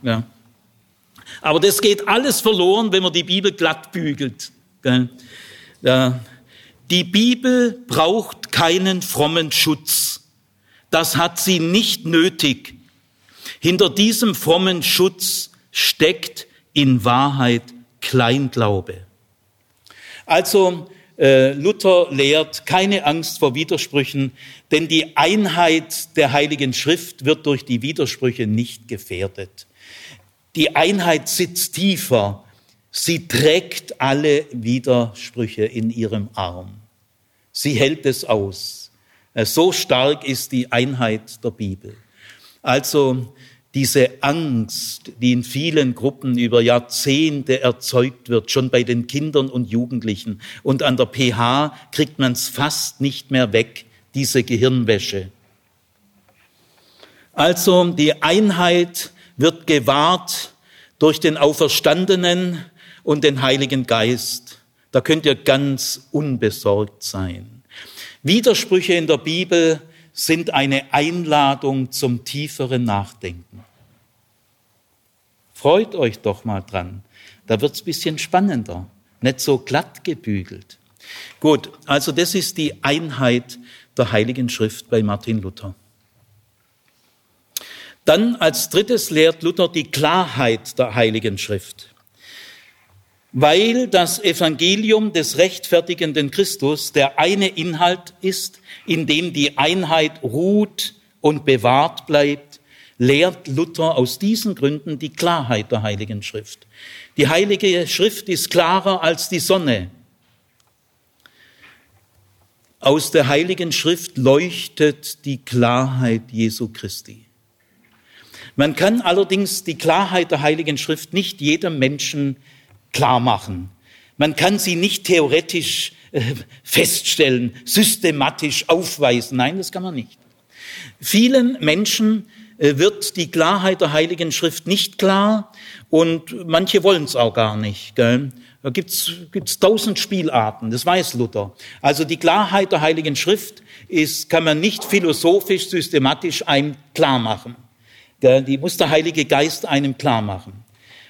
Ja. Aber das geht alles verloren, wenn man die Bibel glatt bügelt. Die Bibel braucht keinen frommen Schutz. Das hat sie nicht nötig. Hinter diesem frommen Schutz steckt in Wahrheit Kleinglaube. Also Luther lehrt keine Angst vor Widersprüchen, denn die Einheit der Heiligen Schrift wird durch die Widersprüche nicht gefährdet. Die Einheit sitzt tiefer. Sie trägt alle Widersprüche in ihrem Arm. Sie hält es aus. Äh, so stark ist die Einheit der Bibel. Also diese Angst, die in vielen Gruppen über Jahrzehnte erzeugt wird, schon bei den Kindern und Jugendlichen. Und an der PH kriegt man es fast nicht mehr weg, diese Gehirnwäsche. Also die Einheit wird gewahrt durch den Auferstandenen und den Heiligen Geist. Da könnt ihr ganz unbesorgt sein. Widersprüche in der Bibel sind eine Einladung zum tieferen Nachdenken. Freut euch doch mal dran. Da wird's bisschen spannender, nicht so glatt gebügelt. Gut, also das ist die Einheit der Heiligen Schrift bei Martin Luther. Dann als drittes lehrt Luther die Klarheit der Heiligen Schrift. Weil das Evangelium des rechtfertigenden Christus der eine Inhalt ist, in dem die Einheit ruht und bewahrt bleibt, lehrt Luther aus diesen Gründen die Klarheit der Heiligen Schrift. Die Heilige Schrift ist klarer als die Sonne. Aus der Heiligen Schrift leuchtet die Klarheit Jesu Christi. Man kann allerdings die Klarheit der Heiligen Schrift nicht jedem Menschen klar machen. Man kann sie nicht theoretisch äh, feststellen, systematisch aufweisen. Nein, das kann man nicht. Vielen Menschen äh, wird die Klarheit der Heiligen Schrift nicht klar und manche wollen es auch gar nicht. Gell? Da gibt's gibt's tausend Spielarten, das weiß Luther. Also die Klarheit der Heiligen Schrift ist, kann man nicht philosophisch, systematisch einem klar machen. Gell? Die muss der Heilige Geist einem klar machen.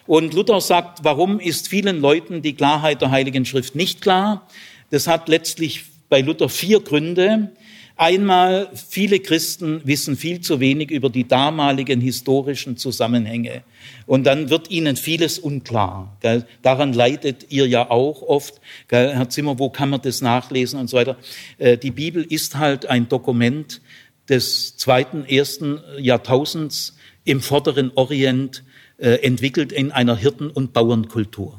Und Luther sagt, warum ist vielen Leuten die Klarheit der Heiligen Schrift nicht klar? Das hat letztlich bei Luther vier Gründe. Einmal, viele Christen wissen viel zu wenig über die damaligen historischen Zusammenhänge. Und dann wird ihnen vieles unklar. Gell? Daran leidet ihr ja auch oft. Gell? Herr Zimmer, wo kann man das nachlesen und so weiter? Äh, die Bibel ist halt ein Dokument des zweiten, ersten Jahrtausends im vorderen Orient, äh, entwickelt in einer Hirten- und Bauernkultur.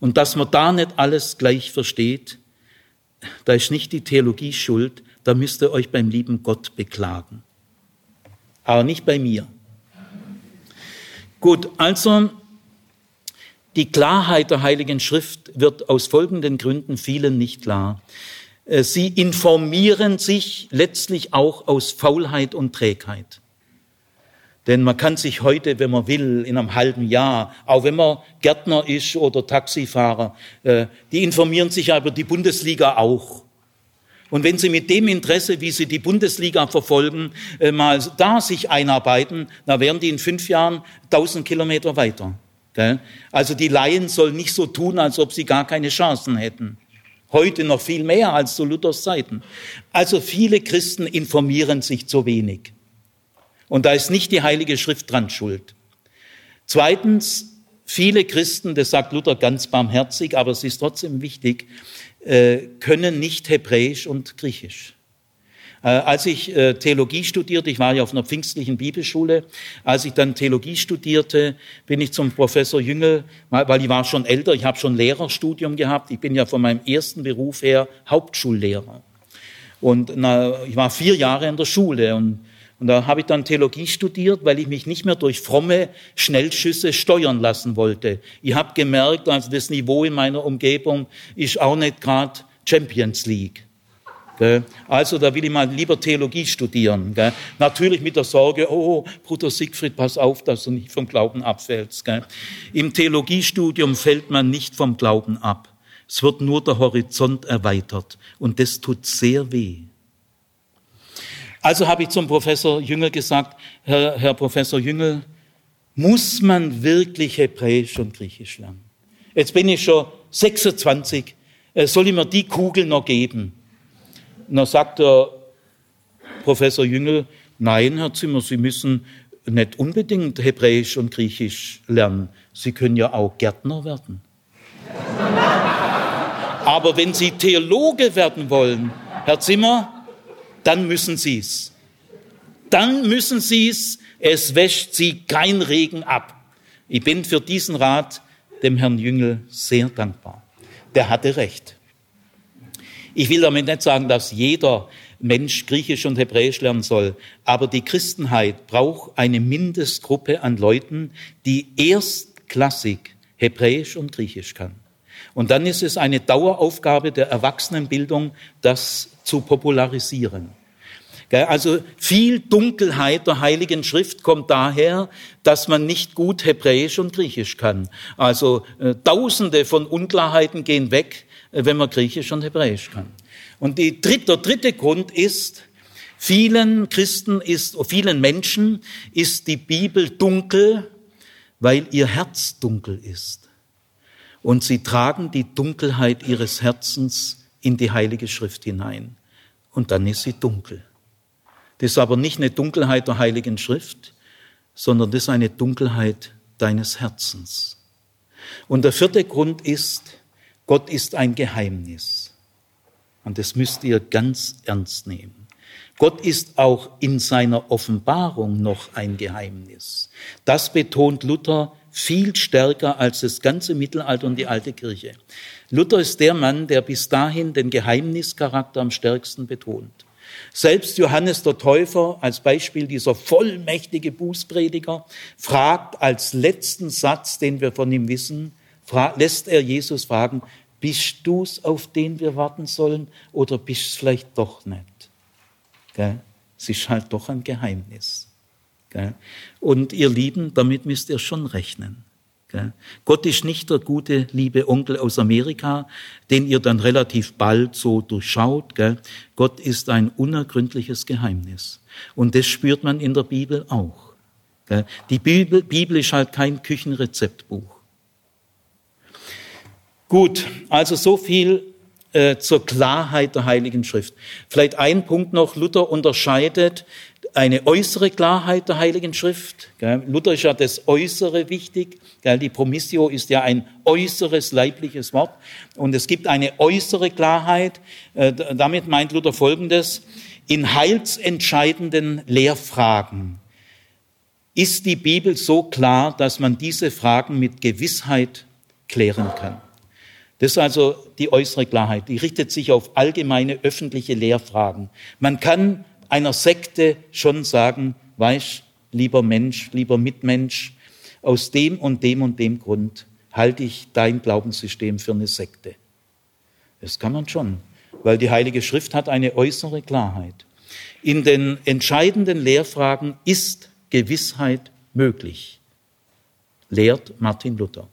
Und dass man da nicht alles gleich versteht, da ist nicht die Theologie schuld, da müsst ihr euch beim lieben Gott beklagen. aber nicht bei mir. Gut, also die Klarheit der Heiligen Schrift wird aus folgenden Gründen vielen nicht klar. Äh, sie informieren sich letztlich auch aus Faulheit und Trägheit. Denn man kann sich heute, wenn man will, in einem halben Jahr, auch wenn man Gärtner ist oder Taxifahrer, äh, die informieren sich ja über die Bundesliga auch. Und wenn Sie mit dem Interesse, wie Sie die Bundesliga verfolgen, äh, mal da sich einarbeiten, dann wären die in fünf Jahren 1000 Kilometer weiter. Also die Laien sollen nicht so tun, als ob sie gar keine Chancen hätten. Heute noch viel mehr als zu Luthers Zeiten. Also viele Christen informieren sich zu wenig. Und da ist nicht die Heilige Schrift dran schuld. Zweitens, viele Christen, das sagt Luther ganz barmherzig, aber es ist trotzdem wichtig, äh, können nicht Hebräisch und Griechisch. Äh, als ich äh, Theologie studierte, ich war ja auf einer pfingstlichen Bibelschule, als ich dann Theologie studierte, bin ich zum Professor Jüngel, weil ich war schon älter, ich habe schon Lehrerstudium gehabt, ich bin ja von meinem ersten Beruf her Hauptschullehrer. Und na, ich war vier Jahre in der Schule und und da habe ich dann Theologie studiert, weil ich mich nicht mehr durch fromme Schnellschüsse steuern lassen wollte. Ich habe gemerkt, also das Niveau in meiner Umgebung ist auch nicht gerade Champions League. Also da will ich mal lieber Theologie studieren. Natürlich mit der Sorge, oh, Bruder Siegfried, pass auf, dass du nicht vom Glauben abfällst. Im Theologiestudium fällt man nicht vom Glauben ab. Es wird nur der Horizont erweitert und das tut sehr weh. Also habe ich zum Professor Jüngel gesagt, Herr, Herr Professor Jüngel, muss man wirklich Hebräisch und Griechisch lernen? Jetzt bin ich schon 26, äh, soll ich mir die Kugel noch geben? Und dann sagt der Professor Jüngel, nein, Herr Zimmer, Sie müssen nicht unbedingt Hebräisch und Griechisch lernen. Sie können ja auch Gärtner werden. Aber wenn Sie Theologe werden wollen, Herr Zimmer, dann müssen sie es. Dann müssen sie es. Es wäscht sie kein Regen ab. Ich bin für diesen Rat dem Herrn Jüngel sehr dankbar. Der hatte recht. Ich will damit nicht sagen, dass jeder Mensch Griechisch und Hebräisch lernen soll, aber die Christenheit braucht eine Mindestgruppe an Leuten, die erstklassig Hebräisch und Griechisch kann. Und dann ist es eine Daueraufgabe der Erwachsenenbildung, das zu popularisieren. Also viel Dunkelheit der Heiligen Schrift kommt daher, dass man nicht gut Hebräisch und Griechisch kann. Also äh, Tausende von Unklarheiten gehen weg, äh, wenn man Griechisch und Hebräisch kann. Und die dritte, der dritte Grund ist, vielen Christen ist, vielen Menschen ist die Bibel dunkel, weil ihr Herz dunkel ist. Und sie tragen die Dunkelheit ihres Herzens in die Heilige Schrift hinein. Und dann ist sie dunkel. Das ist aber nicht eine Dunkelheit der Heiligen Schrift, sondern das ist eine Dunkelheit deines Herzens. Und der vierte Grund ist, Gott ist ein Geheimnis. Und das müsst ihr ganz ernst nehmen. Gott ist auch in seiner Offenbarung noch ein Geheimnis. Das betont Luther viel stärker als das ganze Mittelalter und die alte Kirche. Luther ist der Mann, der bis dahin den Geheimnischarakter am stärksten betont. Selbst Johannes der Täufer als Beispiel dieser vollmächtige Bußprediger fragt als letzten Satz, den wir von ihm wissen, lässt er Jesus fragen, bist du's, auf den wir warten sollen, oder bist es vielleicht doch nicht? Gell? Es ist halt doch ein Geheimnis. Gell? Und ihr Lieben, damit müsst ihr schon rechnen. Gott ist nicht der gute, liebe Onkel aus Amerika, den ihr dann relativ bald so durchschaut. Gott ist ein unergründliches Geheimnis. Und das spürt man in der Bibel auch. Die Bibel, Bibel ist halt kein Küchenrezeptbuch. Gut, also so viel äh, zur Klarheit der Heiligen Schrift. Vielleicht ein Punkt noch. Luther unterscheidet eine äußere Klarheit der Heiligen Schrift. Luther ist ja das Äußere wichtig. Die Promissio ist ja ein äußeres leibliches Wort. Und es gibt eine äußere Klarheit. Äh, damit meint Luther Folgendes. In heilsentscheidenden Lehrfragen ist die Bibel so klar, dass man diese Fragen mit Gewissheit klären kann. Das ist also die äußere Klarheit. Die richtet sich auf allgemeine öffentliche Lehrfragen. Man kann einer Sekte schon sagen, weißt, lieber Mensch, lieber Mitmensch, aus dem und dem und dem Grund halte ich dein Glaubenssystem für eine Sekte. Das kann man schon, weil die Heilige Schrift hat eine äußere Klarheit. In den entscheidenden Lehrfragen ist Gewissheit möglich, lehrt Martin Luther.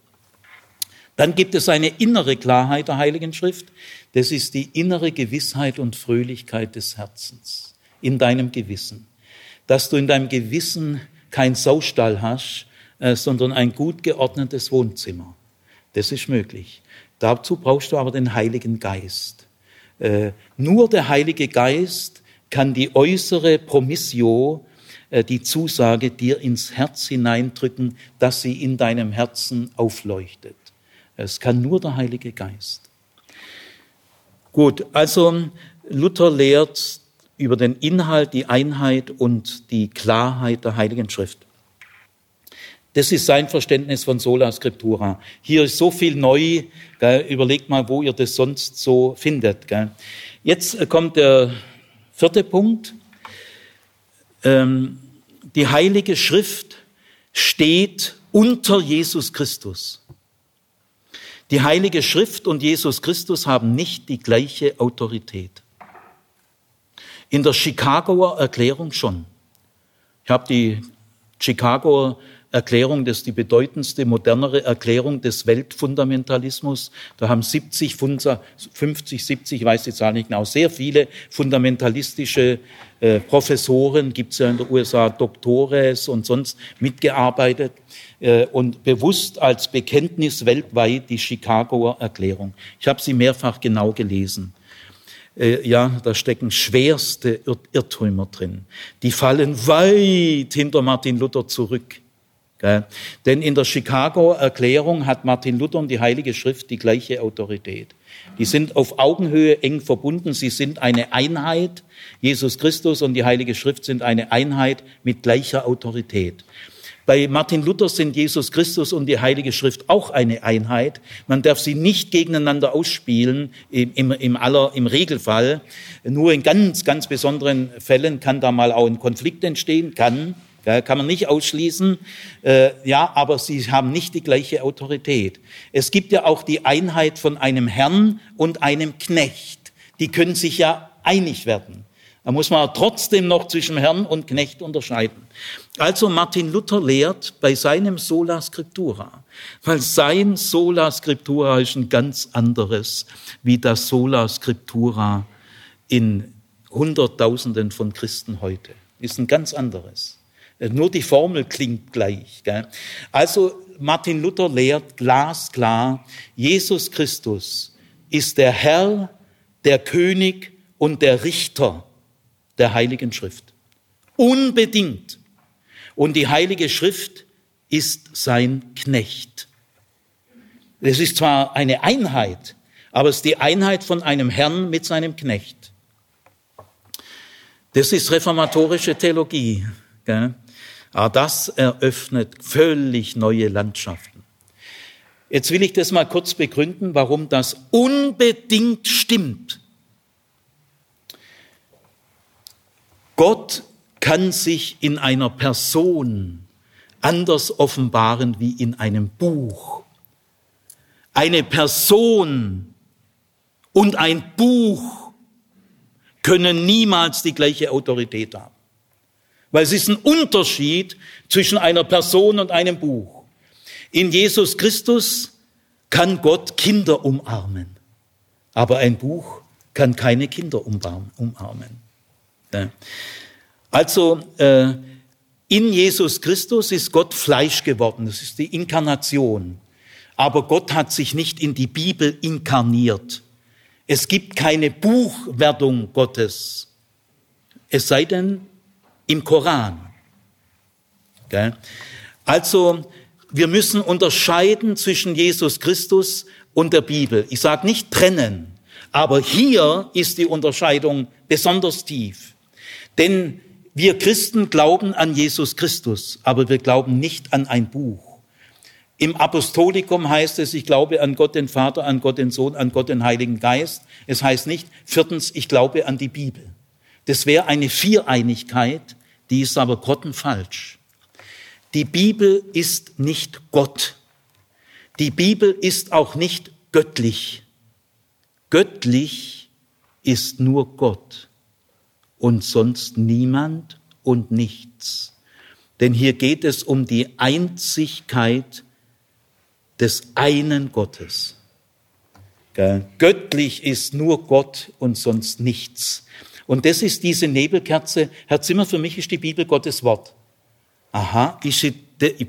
Dann gibt es eine innere Klarheit der Heiligen Schrift. Das ist die innere Gewissheit und Fröhlichkeit des Herzens in deinem Gewissen. Dass du in deinem Gewissen kein Saustall hast, äh, sondern ein gut geordnetes Wohnzimmer. Das ist möglich. Dazu brauchst du aber den Heiligen Geist. Äh, nur der Heilige Geist kann die äußere Promissio, äh, die Zusage dir ins Herz hineindrücken, dass sie in deinem Herzen aufleuchtet. Es kann nur der Heilige Geist. Gut, also Luther lehrt über den Inhalt, die Einheit und die Klarheit der Heiligen Schrift. Das ist sein Verständnis von Sola Scriptura. Hier ist so viel neu. Gell? Überlegt mal, wo ihr das sonst so findet. Gell? Jetzt kommt der vierte Punkt. Ähm, die Heilige Schrift steht unter Jesus Christus. Die Heilige Schrift und Jesus Christus haben nicht die gleiche Autorität. In der Chicagoer Erklärung schon. Ich habe die Chicagoer Erklärung, das ist die bedeutendste, modernere Erklärung des Weltfundamentalismus. Da haben 70, 50, 70, ich weiß die Zahl nicht genau, sehr viele fundamentalistische äh, Professoren, gibt es ja in den USA Doktores und sonst mitgearbeitet äh, und bewusst als Bekenntnis weltweit die Chicagoer Erklärung. Ich habe sie mehrfach genau gelesen. Äh, ja, da stecken schwerste Irrtümer drin. Die fallen weit hinter Martin Luther zurück. Denn in der Chicago Erklärung hat Martin Luther und die Heilige Schrift die gleiche Autorität. Die sind auf Augenhöhe eng verbunden. Sie sind eine Einheit. Jesus Christus und die Heilige Schrift sind eine Einheit mit gleicher Autorität. Bei Martin Luther sind Jesus Christus und die Heilige Schrift auch eine Einheit. Man darf sie nicht gegeneinander ausspielen, im, im, im, aller, im Regelfall. Nur in ganz, ganz besonderen Fällen kann da mal auch ein Konflikt entstehen, kann. Kann man nicht ausschließen. Äh, ja, aber sie haben nicht die gleiche Autorität. Es gibt ja auch die Einheit von einem Herrn und einem Knecht. Die können sich ja einig werden. Da muss man trotzdem noch zwischen Herrn und Knecht unterscheiden. Also Martin Luther lehrt bei seinem Sola Scriptura, weil sein Sola Scriptura ist ein ganz anderes wie das Sola Scriptura in Hunderttausenden von Christen heute. Ist ein ganz anderes. Nur die Formel klingt gleich. Gell? Also Martin Luther lehrt glasklar, Jesus Christus ist der Herr, der König und der Richter der Heiligen Schrift. Unbedingt. Und die Heilige Schrift ist sein Knecht. Es ist zwar eine Einheit, aber es ist die Einheit von einem Herrn mit seinem Knecht. Das ist reformatorische Theologie. Gell? Aber das eröffnet völlig neue Landschaften. Jetzt will ich das mal kurz begründen, warum das unbedingt stimmt. Gott kann sich in einer Person anders offenbaren wie in einem Buch. Eine Person und ein Buch können niemals die gleiche Autorität haben. Weil es ist ein Unterschied zwischen einer Person und einem Buch. In Jesus Christus kann Gott Kinder umarmen, aber ein Buch kann keine Kinder umarmen. Also äh, in Jesus Christus ist Gott Fleisch geworden, das ist die Inkarnation. Aber Gott hat sich nicht in die Bibel inkarniert. Es gibt keine Buchwerdung Gottes. Es sei denn, im Koran. Also wir müssen unterscheiden zwischen Jesus Christus und der Bibel. Ich sage nicht trennen, aber hier ist die Unterscheidung besonders tief. Denn wir Christen glauben an Jesus Christus, aber wir glauben nicht an ein Buch. Im Apostolikum heißt es, ich glaube an Gott den Vater, an Gott den Sohn, an Gott den Heiligen Geist. Es heißt nicht, viertens, ich glaube an die Bibel. Das wäre eine Viereinigkeit, die ist aber grottenfalsch. Die Bibel ist nicht Gott. Die Bibel ist auch nicht göttlich. Göttlich ist nur Gott und sonst niemand und nichts. Denn hier geht es um die Einzigkeit des einen Gottes. Göttlich ist nur Gott und sonst nichts. Und das ist diese Nebelkerze. Herr Zimmer, für mich ist die Bibel Gottes Wort. Aha, ist sie,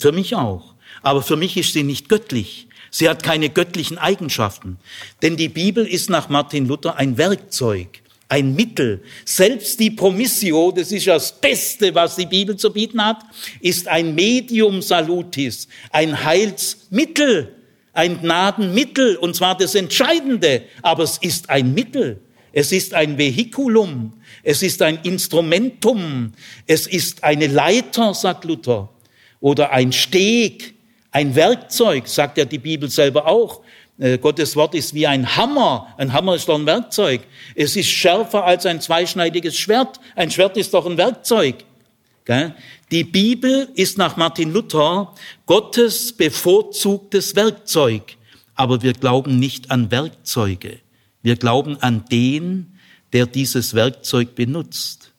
für mich auch. Aber für mich ist sie nicht göttlich. Sie hat keine göttlichen Eigenschaften. Denn die Bibel ist nach Martin Luther ein Werkzeug, ein Mittel. Selbst die Promissio, das ist das Beste, was die Bibel zu bieten hat, ist ein Medium salutis, ein Heilsmittel, ein Gnadenmittel, und zwar das Entscheidende. Aber es ist ein Mittel. Es ist ein Vehikulum, es ist ein Instrumentum, es ist eine Leiter, sagt Luther, oder ein Steg, ein Werkzeug, sagt ja die Bibel selber auch. Äh, Gottes Wort ist wie ein Hammer. Ein Hammer ist doch ein Werkzeug. Es ist schärfer als ein zweischneidiges Schwert. Ein Schwert ist doch ein Werkzeug. Die Bibel ist nach Martin Luther Gottes bevorzugtes Werkzeug. Aber wir glauben nicht an Werkzeuge. Wir glauben an den, der dieses Werkzeug benutzt.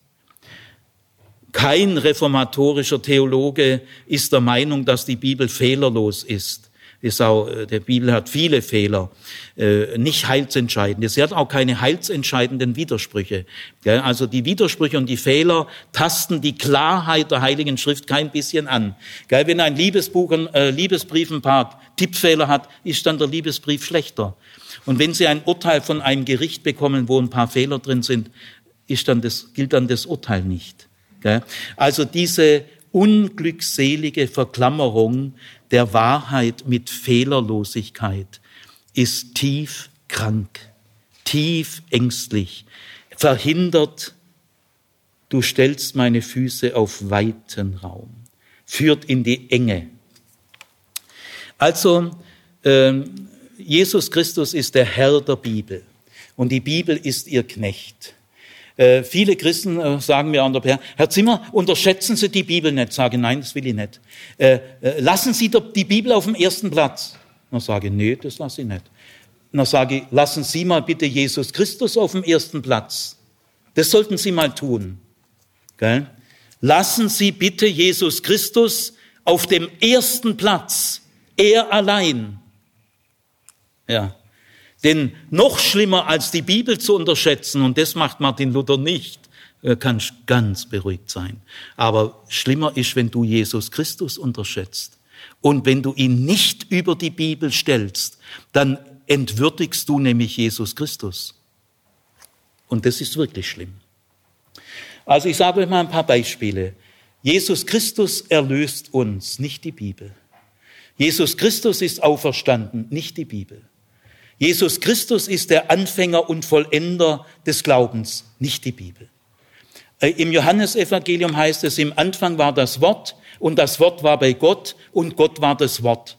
Kein reformatorischer Theologe ist der Meinung, dass die Bibel fehlerlos ist. Ist auch, äh, der Bibel hat viele Fehler, äh, nicht heilsentscheidende. Sie hat auch keine heilsentscheidenden Widersprüche. Also die Widersprüche und die Fehler tasten die Klarheit der Heiligen Schrift kein bisschen an. Wenn ein Liebesbuch, äh, Liebesbrief ein paar Tippfehler hat, ist dann der Liebesbrief schlechter. Und wenn Sie ein Urteil von einem Gericht bekommen, wo ein paar Fehler drin sind, ist dann das, gilt dann das Urteil nicht. Also diese unglückselige Verklammerung der Wahrheit mit Fehlerlosigkeit ist tief krank, tief ängstlich, verhindert, du stellst meine Füße auf weiten Raum, führt in die Enge. Also ähm, Jesus Christus ist der Herr der Bibel und die Bibel ist ihr Knecht. Äh, viele Christen äh, sagen mir an der Per, Herr Zimmer, unterschätzen Sie die Bibel nicht. Sage, nein, das will ich nicht. Äh, äh lassen Sie die Bibel auf dem ersten Platz. Dann sage nee, das lasse ich nicht. Dann sage ich, lassen Sie mal bitte Jesus Christus auf dem ersten Platz. Das sollten Sie mal tun. Gell? Lassen Sie bitte Jesus Christus auf dem ersten Platz. Er allein. Ja. Denn noch schlimmer als die Bibel zu unterschätzen, und das macht Martin Luther nicht, äh, kannst ganz beruhigt sein. Aber schlimmer ist, wenn du Jesus Christus unterschätzt. Und wenn du ihn nicht über die Bibel stellst, dann entwürdigst du nämlich Jesus Christus. Und das ist wirklich schlimm. Also ich sage euch mal ein paar Beispiele. Jesus Christus erlöst uns, nicht die Bibel. Jesus Christus ist auferstanden, nicht die Bibel. Jesus Christus ist der Anfänger und Vollender des Glaubens, nicht die Bibel. Äh, Im Johannesevangelium heißt es, im Anfang war das Wort und das Wort war bei Gott und Gott war das Wort.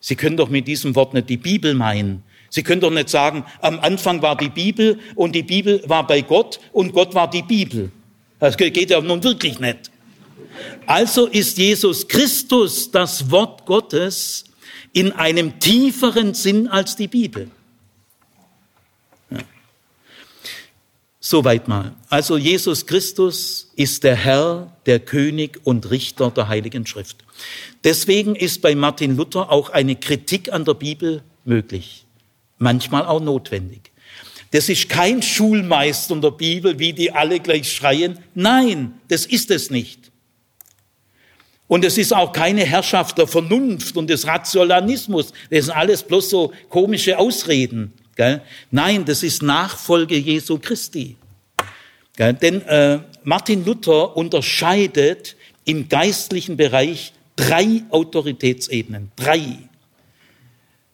Sie können doch mit diesem Wort nicht die Bibel meinen. Sie können doch nicht sagen, am Anfang war die Bibel und die Bibel war bei Gott und Gott war die Bibel. Das geht ja nun wirklich nicht. Also ist Jesus Christus das Wort Gottes in einem tieferen Sinn als die Bibel. Soweit mal. Also Jesus Christus ist der Herr, der König und Richter der Heiligen Schrift. Deswegen ist bei Martin Luther auch eine Kritik an der Bibel möglich, manchmal auch notwendig. Das ist kein Schulmeister der Bibel, wie die alle gleich schreien. Nein, das ist es nicht. Und es ist auch keine Herrschaft der Vernunft und des Rationalismus. Das sind alles bloß so komische Ausreden. Gell? Nein, das ist Nachfolge Jesu Christi. Gell? Denn äh, Martin Luther unterscheidet im geistlichen Bereich drei Autoritätsebenen. Drei.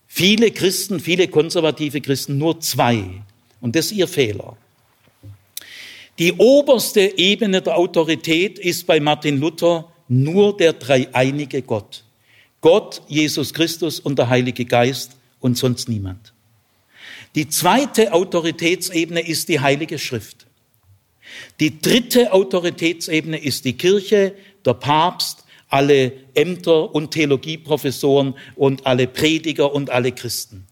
Viele Christen, viele konservative Christen nur zwei. Und das ist ihr Fehler. Die oberste Ebene der Autorität ist bei Martin Luther nur der dreieinige Gott. Gott, Jesus Christus und der Heilige Geist und sonst niemand. Die zweite Autoritätsebene ist die Heilige Schrift. Die dritte Autoritätsebene ist die Kirche, der Papst, alle Ämter und Theologieprofessoren und alle Prediger und alle Christen.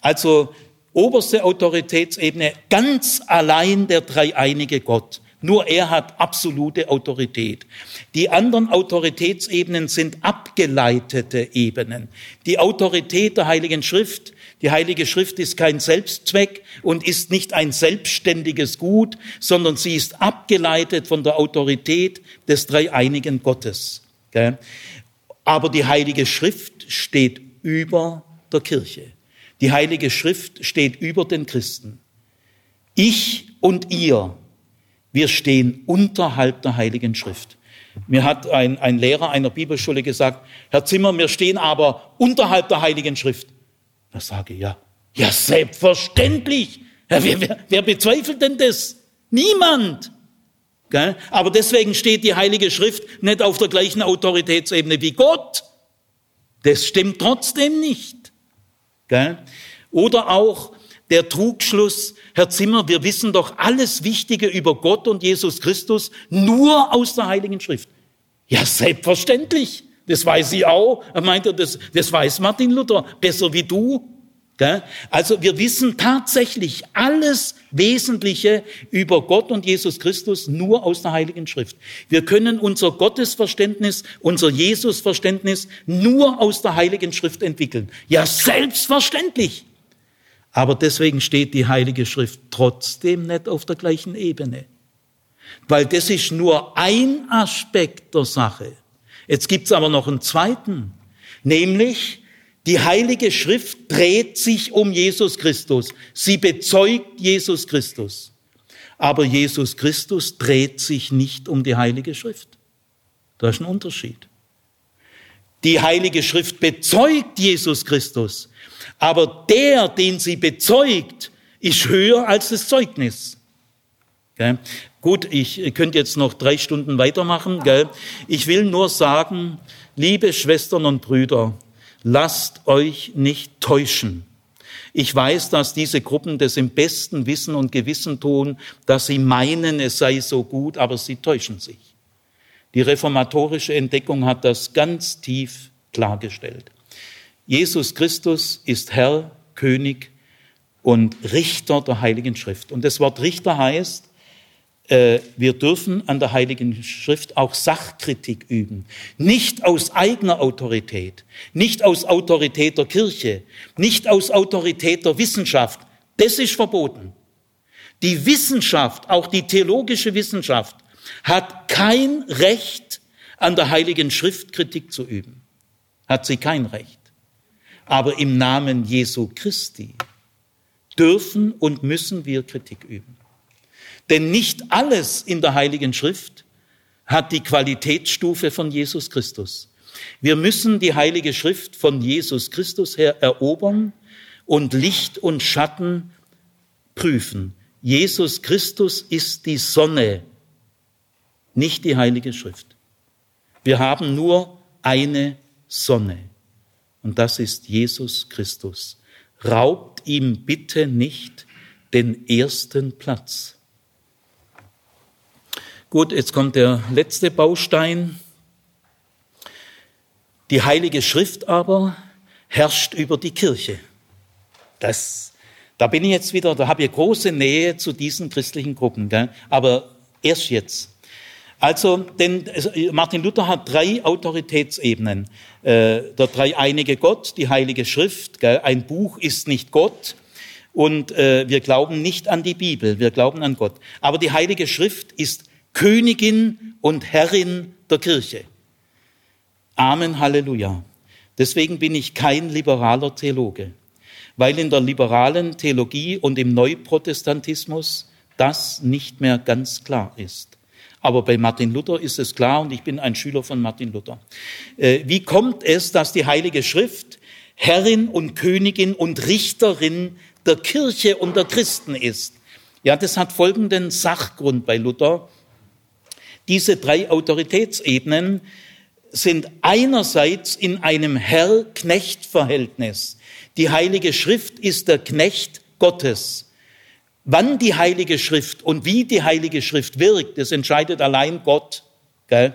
Also oberste Autoritätsebene ganz allein der dreieinige Gott. Nur er hat absolute Autorität. Die anderen Autoritätsebenen sind abgeleitete Ebenen. Die Autorität der Heiligen Schrift, die Heilige Schrift ist kein Selbstzweck und ist nicht ein selbstständiges Gut, sondern sie ist abgeleitet von der Autorität des dreieinigen Gottes. Aber die Heilige Schrift steht über der Kirche. Die Heilige Schrift steht über den Christen. Ich und ihr wir stehen unterhalb der Heiligen Schrift. Mir hat ein, ein Lehrer einer Bibelschule gesagt, Herr Zimmer, wir stehen aber unterhalb der Heiligen Schrift. Da sage ich, ja, ja, selbstverständlich. Ja, wer, wer, wer bezweifelt denn das? Niemand. Gell? Aber deswegen steht die Heilige Schrift nicht auf der gleichen Autoritätsebene wie Gott. Das stimmt trotzdem nicht. Gell? Oder auch der Trugschluss, Herr Zimmer, wir wissen doch alles Wichtige über Gott und Jesus Christus nur aus der Heiligen Schrift. Ja, selbstverständlich. Das weiß ich auch. Er meinte, das, das weiß Martin Luther besser wie du. Also wir wissen tatsächlich alles Wesentliche über Gott und Jesus Christus nur aus der Heiligen Schrift. Wir können unser Gottesverständnis, unser Jesusverständnis nur aus der Heiligen Schrift entwickeln. Ja, selbstverständlich. Aber deswegen steht die Heilige Schrift trotzdem nicht auf der gleichen Ebene. Weil das ist nur ein Aspekt der Sache. Jetzt gibt's aber noch einen zweiten, nämlich die Heilige Schrift dreht sich um Jesus Christus. Sie bezeugt Jesus Christus. Aber Jesus Christus dreht sich nicht um die Heilige Schrift. Da ist ein Unterschied. Die Heilige Schrift bezeugt Jesus Christus, aber der, den sie bezeugt, ist höher als das Zeugnis. Gell? Gut, ich könnte jetzt noch drei Stunden weitermachen. Gell? Ich will nur sagen, liebe Schwestern und Brüder, lasst euch nicht täuschen. Ich weiß, dass diese Gruppen das im besten Wissen und Gewissen tun, dass sie meinen, es sei so gut, aber sie täuschen sich. Die reformatorische Entdeckung hat das ganz tief klargestellt. Jesus Christus ist Herr, König und Richter der Heiligen Schrift. Und das Wort Richter heißt, äh, wir dürfen an der Heiligen Schrift auch Sachkritik üben. Nicht aus eigener Autorität, nicht aus Autorität der Kirche, nicht aus Autorität der Wissenschaft. Das ist verboten. Die Wissenschaft, auch die theologische Wissenschaft, hat kein Recht, an der Heiligen Schrift Kritik zu üben. Hat sie kein Recht aber im Namen Jesu Christi dürfen und müssen wir Kritik üben. Denn nicht alles in der Heiligen Schrift hat die Qualitätsstufe von Jesus Christus. Wir müssen die Heilige Schrift von Jesus Christus her erobern und Licht und Schatten prüfen. Jesus Christus ist die Sonne, nicht die Heilige Schrift. Wir haben nur eine Sonne und das ist Jesus Christus. Raubt ihm bitte nicht den ersten Platz. Gut, jetzt kommt der letzte Baustein. Die Heilige Schrift aber herrscht über die Kirche. Das, da bin ich jetzt wieder, da habe ich große Nähe zu diesen christlichen Gruppen, gell? aber erst jetzt. Also, denn Martin Luther hat drei Autoritätsebenen. Äh, der dreieinige Gott, die Heilige Schrift. Gell? Ein Buch ist nicht Gott. Und äh, wir glauben nicht an die Bibel, wir glauben an Gott. Aber die Heilige Schrift ist Königin und Herrin der Kirche. Amen, Halleluja. Deswegen bin ich kein liberaler Theologe, weil in der liberalen Theologie und im Neuprotestantismus das nicht mehr ganz klar ist. Aber bei Martin Luther ist es klar und ich bin ein Schüler von Martin Luther. Äh, wie kommt es, dass die Heilige Schrift Herrin und Königin und Richterin der Kirche und der Christen ist? Ja, das hat folgenden Sachgrund bei Luther. Diese drei Autoritätsebenen sind einerseits in einem Herr-Knecht-Verhältnis. Die Heilige Schrift ist der Knecht Gottes Wann die Heilige Schrift und wie die Heilige Schrift wirkt, das entscheidet allein Gott. Äh,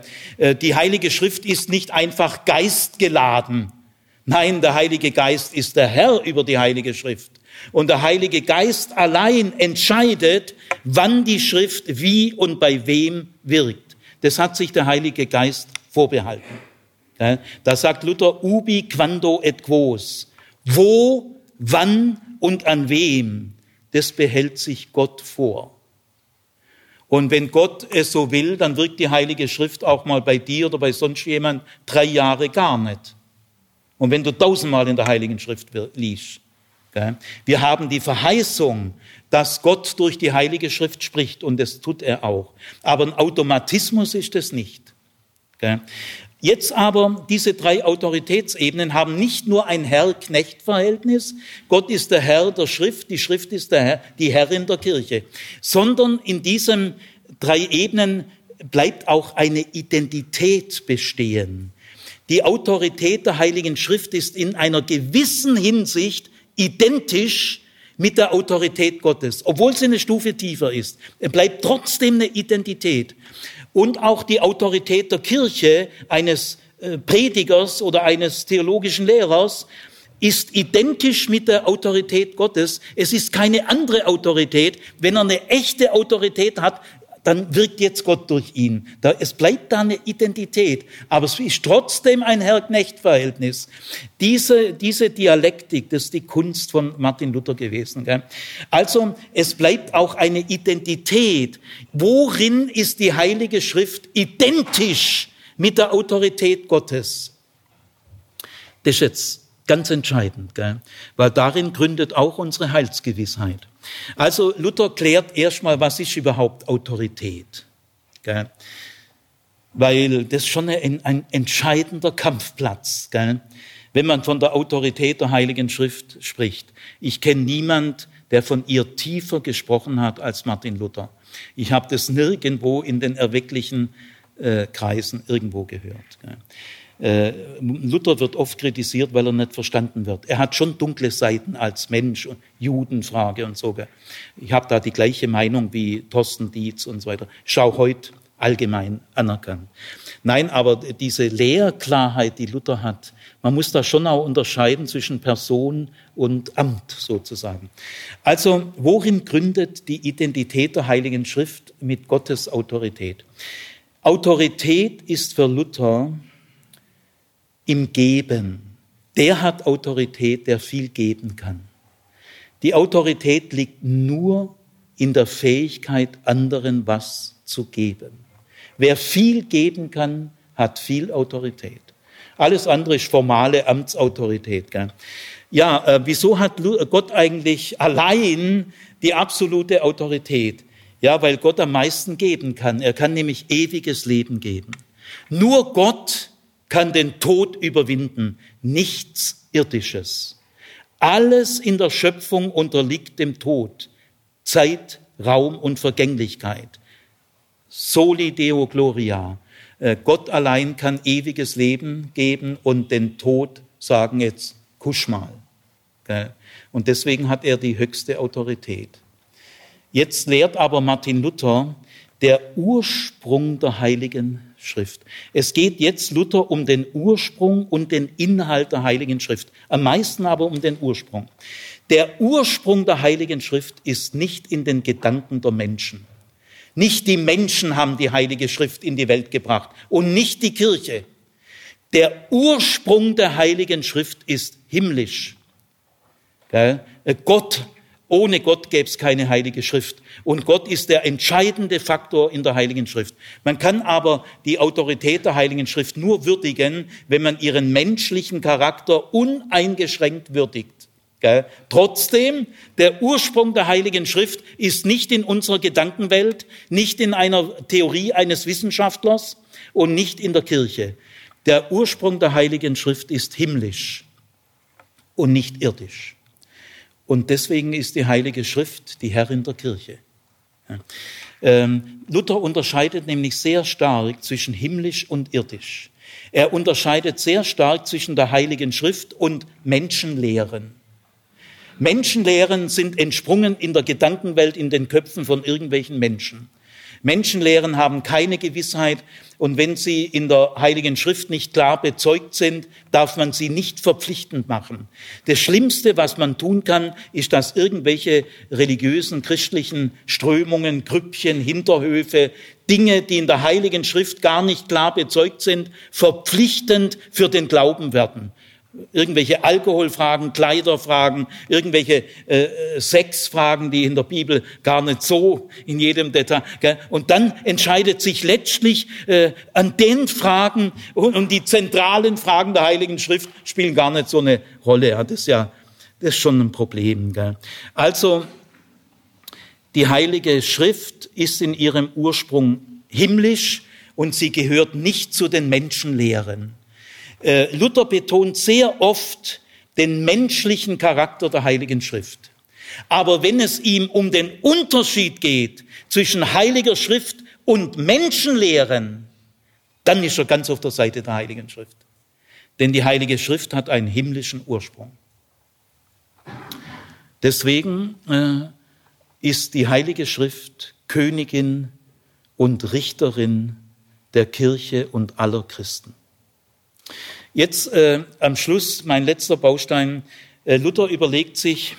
die Heilige Schrift ist nicht einfach geistgeladen. Nein, der Heilige Geist ist der Herr über die Heilige Schrift. Und der Heilige Geist allein entscheidet, wann die Schrift wie und bei wem wirkt. Das hat sich der Heilige Geist vorbehalten. Da sagt Luther, ubi quando et quos. Wo, wann und an wem das behält sich Gott vor. Und wenn Gott es so will, dann wirkt die Heilige Schrift auch mal bei dir oder bei sonst jemand drei Jahre gar nicht. Und wenn du tausendmal in der Heiligen Schrift liest. Wir haben die Verheißung, dass Gott durch die Heilige Schrift spricht und das tut er auch. Aber ein Automatismus ist es nicht. Jetzt aber, diese drei Autoritätsebenen haben nicht nur ein Herr-Knecht-Verhältnis, Gott ist der Herr der Schrift, die Schrift ist der Herr, die Herrin der Kirche, sondern in diesen drei Ebenen bleibt auch eine Identität bestehen. Die Autorität der Heiligen Schrift ist in einer gewissen Hinsicht identisch mit der Autorität Gottes, obwohl sie eine Stufe tiefer ist. Bleibt trotzdem eine Identität und auch die Autorität der Kirche eines äh, Predigers oder eines theologischen Lehrers ist identisch mit der Autorität Gottes. Es ist keine andere Autorität. Wenn er eine echte Autorität hat, dann wirkt jetzt Gott durch ihn. Da, es bleibt da eine Identität, aber es ist trotzdem ein Herr-Knecht-Verhältnis. Diese, diese Dialektik, das ist die Kunst von Martin Luther gewesen. Gell? Also es bleibt auch eine Identität. Worin ist die Heilige Schrift identisch mit der Autorität Gottes? Das ist jetzt ganz entscheidend, gell? weil darin gründet auch unsere Heilsgewissheit. Also Luther klärt erstmal, was ist überhaupt Autorität. Gell? Weil das ist schon ein, ein entscheidender Kampfplatz, gell? wenn man von der Autorität der Heiligen Schrift spricht. Ich kenne niemand, der von ihr tiefer gesprochen hat als Martin Luther. Ich habe das nirgendwo in den erwecklichen äh, Kreisen irgendwo gehört. Gell? Äh, Luther wird oft kritisiert, weil er nicht verstanden wird. Er hat schon dunkle Seiten als Mensch und Judenfrage und so. Ich habe da die gleiche Meinung wie Thorsten Dietz und so weiter. Schau heute allgemein anerkannt. Nein, aber diese Lehrklarheit, die Luther hat, man muss da schon auch unterscheiden zwischen Person und Amt sozusagen. Also, worin gründet die Identität der Heiligen Schrift mit Gottes Autorität? Autorität ist für Luther im Geben. Der hat Autorität, der viel geben kann. Die Autorität liegt nur in der Fähigkeit, anderen was zu geben. Wer viel geben kann, hat viel Autorität. Alles andere ist formale Amtsautorität. Gell? Ja, äh, wieso hat Gott eigentlich allein die absolute Autorität? Ja, weil Gott am meisten geben kann. Er kann nämlich ewiges Leben geben. Nur Gott kann den Tod überwinden, nichts Irdisches. Alles in der Schöpfung unterliegt dem Tod, Zeit, Raum und Vergänglichkeit. Soli Deo Gloria. Äh, Gott allein kann ewiges Leben geben und den Tod sagen jetzt, kusch mal. Und deswegen hat er die höchste Autorität. Jetzt lehrt aber Martin Luther, der Ursprung der Heiligen Schrift. Es geht jetzt Luther um den Ursprung und den Inhalt der Heiligen Schrift. Am meisten aber um den Ursprung. Der Ursprung der Heiligen Schrift ist nicht in den Gedanken der Menschen. Nicht die Menschen haben die Heilige Schrift in die Welt gebracht und nicht die Kirche. Der Ursprung der Heiligen Schrift ist himmlisch. Gott ohne Gott gäbe es keine heilige Schrift. Und Gott ist der entscheidende Faktor in der heiligen Schrift. Man kann aber die Autorität der heiligen Schrift nur würdigen, wenn man ihren menschlichen Charakter uneingeschränkt würdigt. Gell? Trotzdem, der Ursprung der Heiligen Schrift ist nicht in unserer Gedankenwelt, nicht in einer Theorie eines Wissenschaftlers und nicht in der Kirche. Der Ursprung der Heiligen Schrift ist himmlisch und nicht irdisch. Und deswegen ist die Heilige Schrift die Herrin der Kirche. Ähm, Luther unterscheidet nämlich sehr stark zwischen himmlisch und irdisch. Er unterscheidet sehr stark zwischen der Heiligen Schrift und Menschenlehren. Menschenlehren sind entsprungen in der Gedankenwelt, in den Köpfen von irgendwelchen Menschen. Menschenlehren haben keine Gewissheit und wenn sie in der Heiligen Schrift nicht klar bezeugt sind, darf man sie nicht verpflichtend machen. Das Schlimmste, was man tun kann, ist, dass irgendwelche religiösen, christlichen Strömungen, Grüppchen, Hinterhöfe, Dinge, die in der Heiligen Schrift gar nicht klar bezeugt sind, verpflichtend für den Glauben werden irgendwelche Alkoholfragen, Kleiderfragen, irgendwelche äh, Sexfragen, die in der Bibel gar nicht so in jedem Detail. Gell? Und dann entscheidet sich letztlich äh, an den Fragen und, und, die zentralen Fragen der Heiligen Schrift spielen gar nicht so eine Rolle. Ja, das ist ja das ist schon ein Problem. Gell? Also die Heilige Schrift ist in ihrem Ursprung himmlisch und sie gehört nicht zu den Menschenlehren. Äh, Luther betont sehr oft den menschlichen Charakter der Heiligen Schrift. Aber wenn es ihm um den Unterschied geht zwischen Heiliger Schrift und Menschenlehren, dann ist er ganz auf der Seite der Heiligen Schrift. Denn die Heilige Schrift hat einen himmlischen Ursprung. Deswegen äh, ist die Heilige Schrift Königin und Richterin der Kirche und aller Christen. Jetzt äh, am Schluss mein letzter Baustein. Äh, Luther überlegt sich,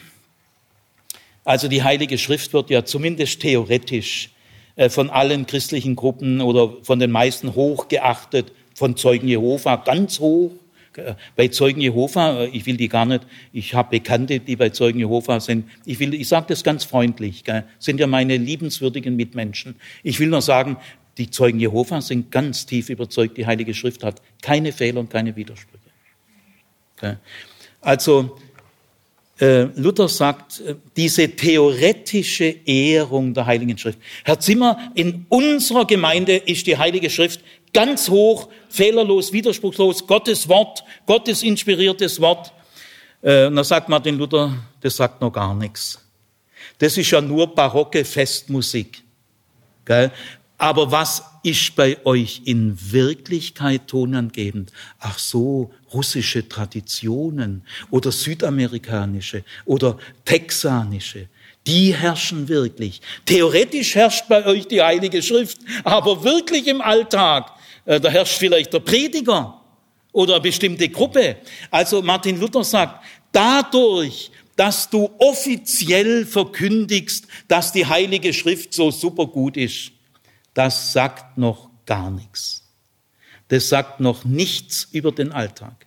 also die Heilige Schrift wird ja zumindest theoretisch äh, von allen christlichen Gruppen oder von den meisten hoch geachtet, von Zeugen Jehova ganz hoch. Äh, bei Zeugen Jehova, äh, ich will die gar nicht, ich habe Bekannte, die bei Zeugen Jehova sind. Ich ich sage das ganz freundlich, gell, sind ja meine liebenswürdigen Mitmenschen. Ich will nur sagen, die Zeugen Jehova sind ganz tief überzeugt, die Heilige Schrift hat keine Fehler und keine Widersprüche. Also äh, Luther sagt, äh, diese theoretische Ehrung der Heiligen Schrift. Herr Zimmer, in unserer Gemeinde ist die Heilige Schrift ganz hoch, fehlerlos, widerspruchslos, Gottes Wort, Gottes inspiriertes Wort. Äh, und da sagt Martin Luther, das sagt noch gar nichts. Das ist ja nur barocke Festmusik. Gell? Aber was ist bei euch in Wirklichkeit tonangebend? Ach so, russische Traditionen oder südamerikanische oder texanische. Die herrschen wirklich. Theoretisch herrscht bei euch die Heilige Schrift, aber wirklich im Alltag, äh, da herrscht vielleicht der Prediger oder eine bestimmte Gruppe. Also Martin Luther sagt, dadurch, dass du offiziell verkündigst, dass die Heilige Schrift so super gut ist, das sagt noch gar nichts. Das sagt noch nichts über den Alltag.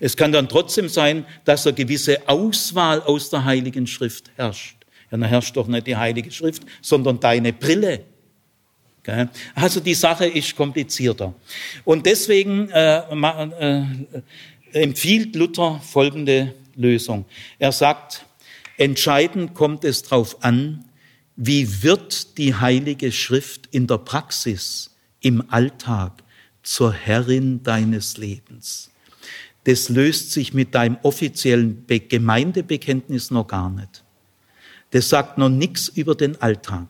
Es kann dann trotzdem sein, dass eine gewisse Auswahl aus der Heiligen Schrift herrscht. Ja, dann herrscht doch nicht die Heilige Schrift, sondern deine Brille. Also die Sache ist komplizierter. Und deswegen äh, äh, empfiehlt Luther folgende Lösung. Er sagt, entscheidend kommt es darauf an, wie wird die Heilige Schrift in der Praxis, im Alltag zur Herrin deines Lebens? Das löst sich mit deinem offiziellen Gemeindebekenntnis noch gar nicht. Das sagt noch nichts über den Alltag.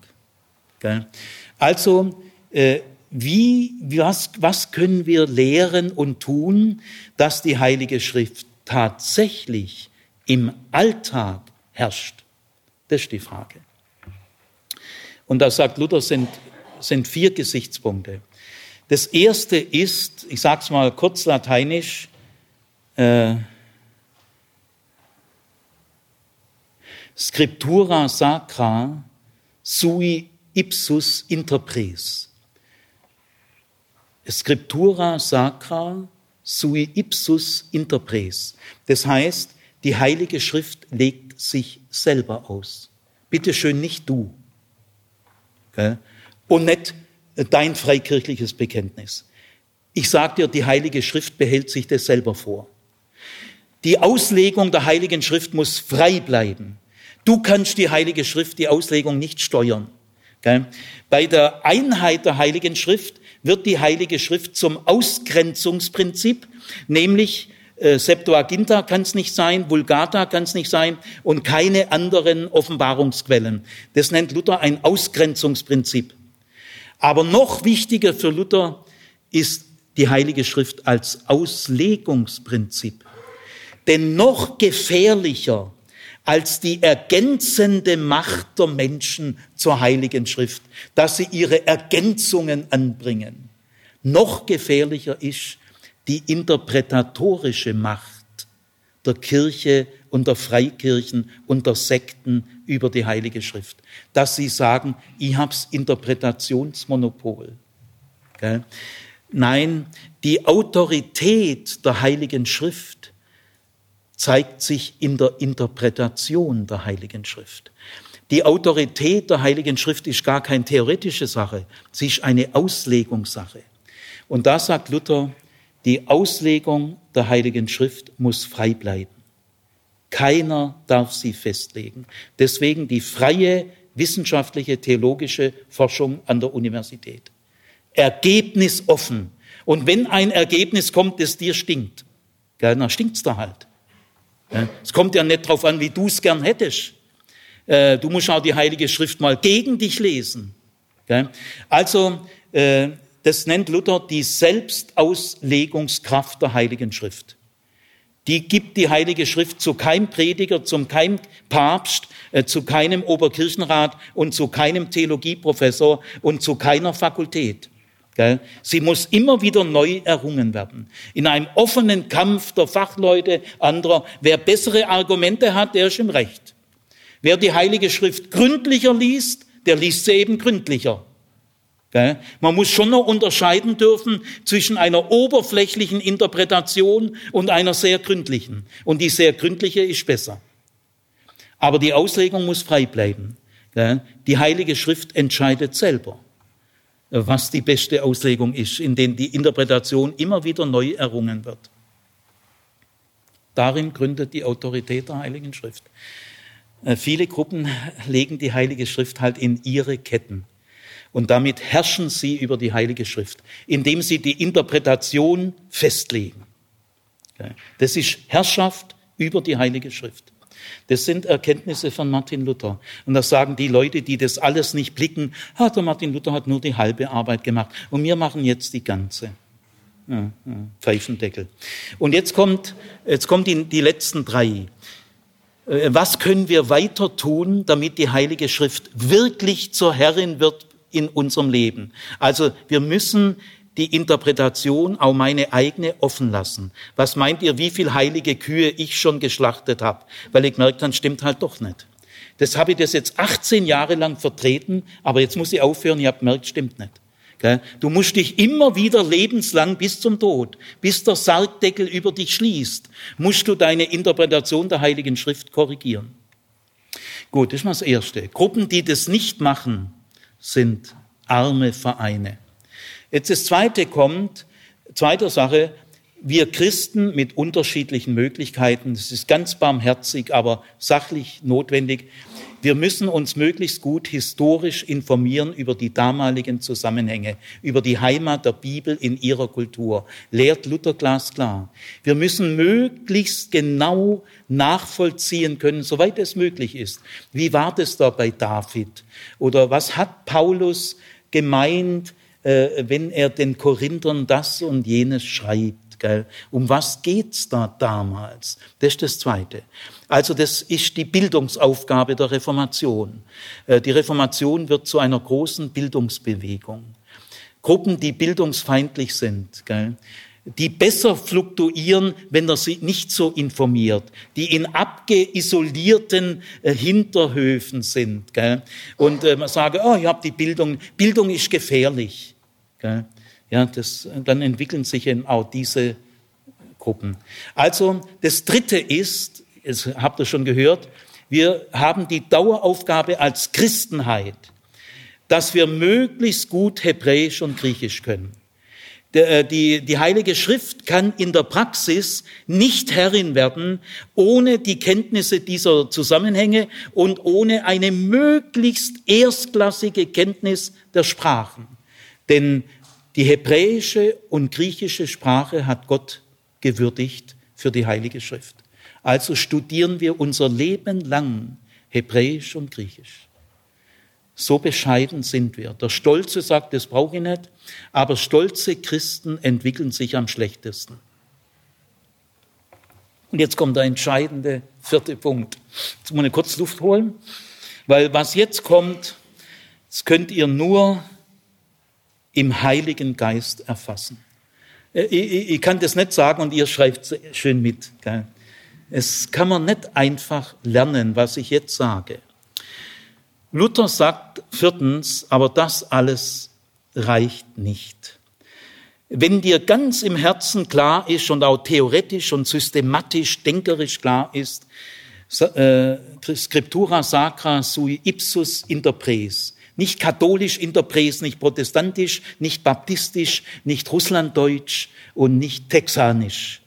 Also, äh, wie, was, was können wir lehren und tun, dass die Heilige Schrift tatsächlich im Alltag herrscht? Das ist die Frage. Und da sagt Luther, sind, sind vier Gesichtspunkte. Das erste ist, ich sage es mal kurz lateinisch, äh, Scriptura sacra sui ipsus interpres. Scriptura sacra sui ipsus interpres. Das heißt, die Heilige Schrift legt sich selber aus. Bitte schön, nicht du und nicht dein freikirchliches Bekenntnis. Ich sage dir, die Heilige Schrift behält sich das selber vor. Die Auslegung der Heiligen Schrift muss frei bleiben. Du kannst die Heilige Schrift, die Auslegung nicht steuern. Bei der Einheit der Heiligen Schrift wird die Heilige Schrift zum Ausgrenzungsprinzip, nämlich äh, Septuaginta kann es nicht sein, Vulgata kann es nicht sein und keine anderen Offenbarungsquellen. Das nennt Luther ein Ausgrenzungsprinzip. Aber noch wichtiger für Luther ist die Heilige Schrift als Auslegungsprinzip. Denn noch gefährlicher als die ergänzende Macht der Menschen zur Heiligen Schrift, dass sie ihre Ergänzungen anbringen. Noch gefährlicher ist die interpretatorische Macht der Kirche und der Freikirchen und der Sekten über die Heilige Schrift, dass sie sagen, ich hab's Interpretationsmonopol. Gell? Nein, die Autorität der Heiligen Schrift zeigt sich in der Interpretation der Heiligen Schrift. Die Autorität der Heiligen Schrift ist gar keine theoretische Sache, sie ist eine Auslegungssache. Und da sagt Luther, die Auslegung der Heiligen Schrift muss frei bleiben. Keiner darf sie festlegen. Deswegen die freie wissenschaftliche, theologische Forschung an der Universität. Ergebnisoffen. Und wenn ein Ergebnis kommt, das dir stinkt, dann stinkt's da halt. Es kommt ja nicht darauf an, wie du es gern hättest. Äh, du musst auch die Heilige Schrift mal gegen dich lesen. Also, äh, das nennt Luther die Selbstauslegungskraft der Heiligen Schrift. Die gibt die Heilige Schrift zu keinem Prediger, zum keinem Papst, äh, zu keinem Oberkirchenrat und zu keinem Theologieprofessor und zu keiner Fakultät. Sie muss immer wieder neu errungen werden. In einem offenen Kampf der Fachleute anderer. Wer bessere Argumente hat, der ist im Recht. Wer die Heilige Schrift gründlicher liest, der liest sie eben gründlicher. Man muss schon noch unterscheiden dürfen zwischen einer oberflächlichen Interpretation und einer sehr gründlichen. Und die sehr gründliche ist besser. Aber die Auslegung muss frei bleiben. Die Heilige Schrift entscheidet selber was die beste Auslegung ist, in denen die Interpretation immer wieder neu errungen wird. Darin gründet die Autorität der Heiligen Schrift. Äh, viele Gruppen legen die Heilige Schrift halt in ihre Ketten. Und damit herrschen sie über die Heilige Schrift, indem sie die Interpretation festlegen. Das ist Herrschaft über die Heilige Schrift. Das sind Erkenntnisse von Martin Luther. Und das sagen die Leute, die das alles nicht blicken, ah, der Martin Luther hat nur die halbe Arbeit gemacht und wir machen jetzt die ganze. Pfeifendeckel. Und jetzt kommt, jetzt kommt die, die letzten drei. Äh, was können wir weiter tun, damit die Heilige Schrift wirklich zur Herrin wird in unserem Leben? Also wir müssen die Interpretation, auch meine eigene, offen lassen. Was meint ihr, wie viel heilige Kühe ich schon geschlachtet habe? Weil ich merke, dann stimmt halt doch nicht. Das habe ich das jetzt 18 Jahre lang vertreten, aber jetzt muss ich aufhören, ich habe gemerkt, stimmt nicht. Du musst dich immer wieder lebenslang bis zum Tod, bis der Sargdeckel über dich schließt, musst du deine Interpretation der Heiligen Schrift korrigieren. Gut, das ist mal das Erste. Gruppen, die das nicht machen, sind arme Vereine. Jetzt das zweite kommt, zweite Sache, wir Christen mit unterschiedlichen Möglichkeiten, das ist ganz barmherzig, aber sachlich notwendig, wir müssen uns möglichst gut historisch informieren über die damaligen Zusammenhänge, über die Heimat der Bibel in ihrer Kultur. Lehrt Luther glasklar. Wir müssen möglichst genau nachvollziehen können, soweit es möglich ist. Wie war das da bei David? Oder was hat Paulus gemeint äh, wenn er den Korinthern das und jenes schreibt. Gell? Um was geht's da damals? Das ist das Zweite. Also das ist die Bildungsaufgabe der Reformation. Äh, die Reformation wird zu einer großen Bildungsbewegung. Gruppen, die bildungsfeindlich sind, gell? die besser fluktuieren, wenn er sie nicht so informiert, die in abgeisolierten äh, Hinterhöfen sind gell? und äh, man sage, oh, ich habe die Bildung, Bildung ist gefährlich. Ja, das, dann entwickeln sich eben auch diese Gruppen. Also das Dritte ist, das habt ihr schon gehört, wir haben die Daueraufgabe als Christenheit, dass wir möglichst gut Hebräisch und Griechisch können. Äh, die, die Heilige Schrift kann in der Praxis nicht Herrin werden ohne die Kenntnisse dieser Zusammenhänge und ohne eine möglichst erstklassige Kenntnis der Sprachen. Denn die hebräische und griechische Sprache hat Gott gewürdigt für die Heilige Schrift. Also studieren wir unser Leben lang Hebräisch und Griechisch. So bescheiden sind wir. Der Stolze sagt, das brauche ich nicht, aber stolze Christen entwickeln sich am schlechtesten. Und jetzt kommt der entscheidende vierte Punkt. Jetzt muss ich kurz Luft holen, weil was jetzt kommt, das könnt ihr nur im Heiligen Geist erfassen. Äh, ich, ich, kann das nicht sagen und ihr schreibt schön mit. Gell? Es kann man nicht einfach lernen, was ich jetzt sage. Luther sagt viertens, aber das alles reicht nicht. Wenn dir ganz im Herzen klar ist und auch theoretisch und systematisch, denkerisch klar ist, äh, Scriptura sacra sui ipsus interpres, nicht katholisch interpres, nicht protestantisch, nicht baptistisch, nicht russlanddeutsch und nicht texanisch.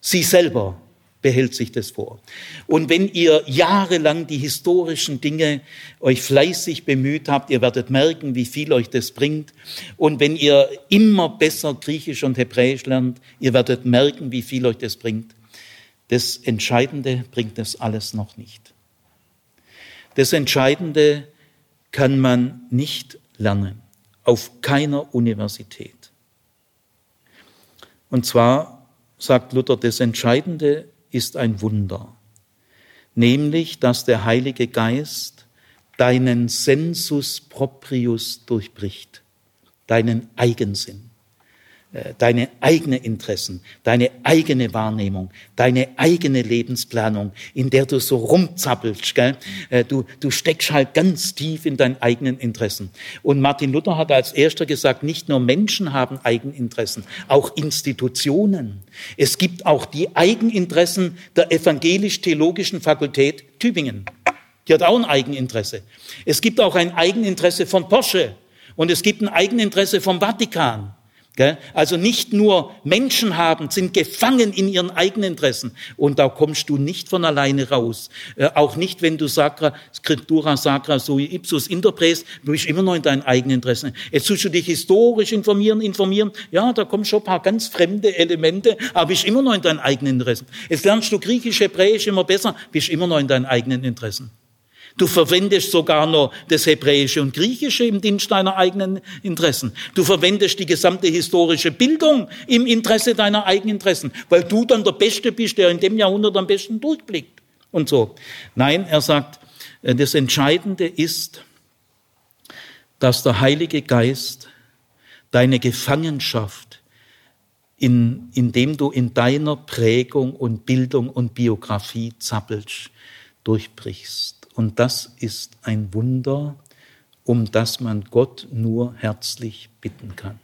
Sie selber behält sich das vor. Und wenn ihr jahrelang die historischen Dinge euch fleißig bemüht habt, ihr werdet merken, wie viel euch das bringt. Und wenn ihr immer besser Griechisch und Hebräisch lernt, ihr werdet merken, wie viel euch das bringt. Das Entscheidende bringt das alles noch nicht. Das Entscheidende kann man nicht lernen, auf keiner Universität. Und zwar sagt Luther, das Entscheidende ist ein Wunder, nämlich dass der Heilige Geist deinen Sensus proprius durchbricht, deinen Eigensinn. Äh, deine eigene Interessen, deine eigene Wahrnehmung, deine eigene Lebensplanung, in der du so rumzappelst. Gell? Äh, du, du steckst halt ganz tief in deinen eigenen Interessen. Und Martin Luther hat als erster gesagt, nicht nur Menschen haben Eigeninteressen, auch Institutionen. Es gibt auch die Eigeninteressen der evangelisch-theologischen Fakultät Tübingen. Die hat auch ein Eigeninteresse. Es gibt auch ein Eigeninteresse von Porsche und es gibt ein Eigeninteresse vom Vatikan. Also nicht nur Menschen haben, sind gefangen in ihren eigenen Interessen. Und da kommst du nicht von alleine raus. Äh, auch nicht, wenn du sacra, scriptura sacra sui ipsus interpres, du bist immer noch in deinen eigenen Interessen. Jetzt tust du dich historisch informieren, informieren. Ja, da kommen schon ein paar ganz fremde Elemente, aber bist immer noch in deinen eigenen Interessen. Jetzt lernst du Griechisch, Hebräisch immer besser, bist immer noch in deinen eigenen Interessen. Du verwendest sogar noch das Hebräische und Griechische im Dienst deiner eigenen Interessen. Du verwendest die gesamte historische Bildung im Interesse deiner eigenen Interessen, weil du dann der Beste bist, der in dem Jahrhundert am besten durchblickt und so. Nein, er sagt, äh, das Entscheidende ist, dass der Heilige Geist deine Gefangenschaft, in, indem du in deiner Prägung und Bildung und Biografie zappelst, durchbrichst. Und das ist ein Wunder, um das man Gott nur herzlich bitten kann.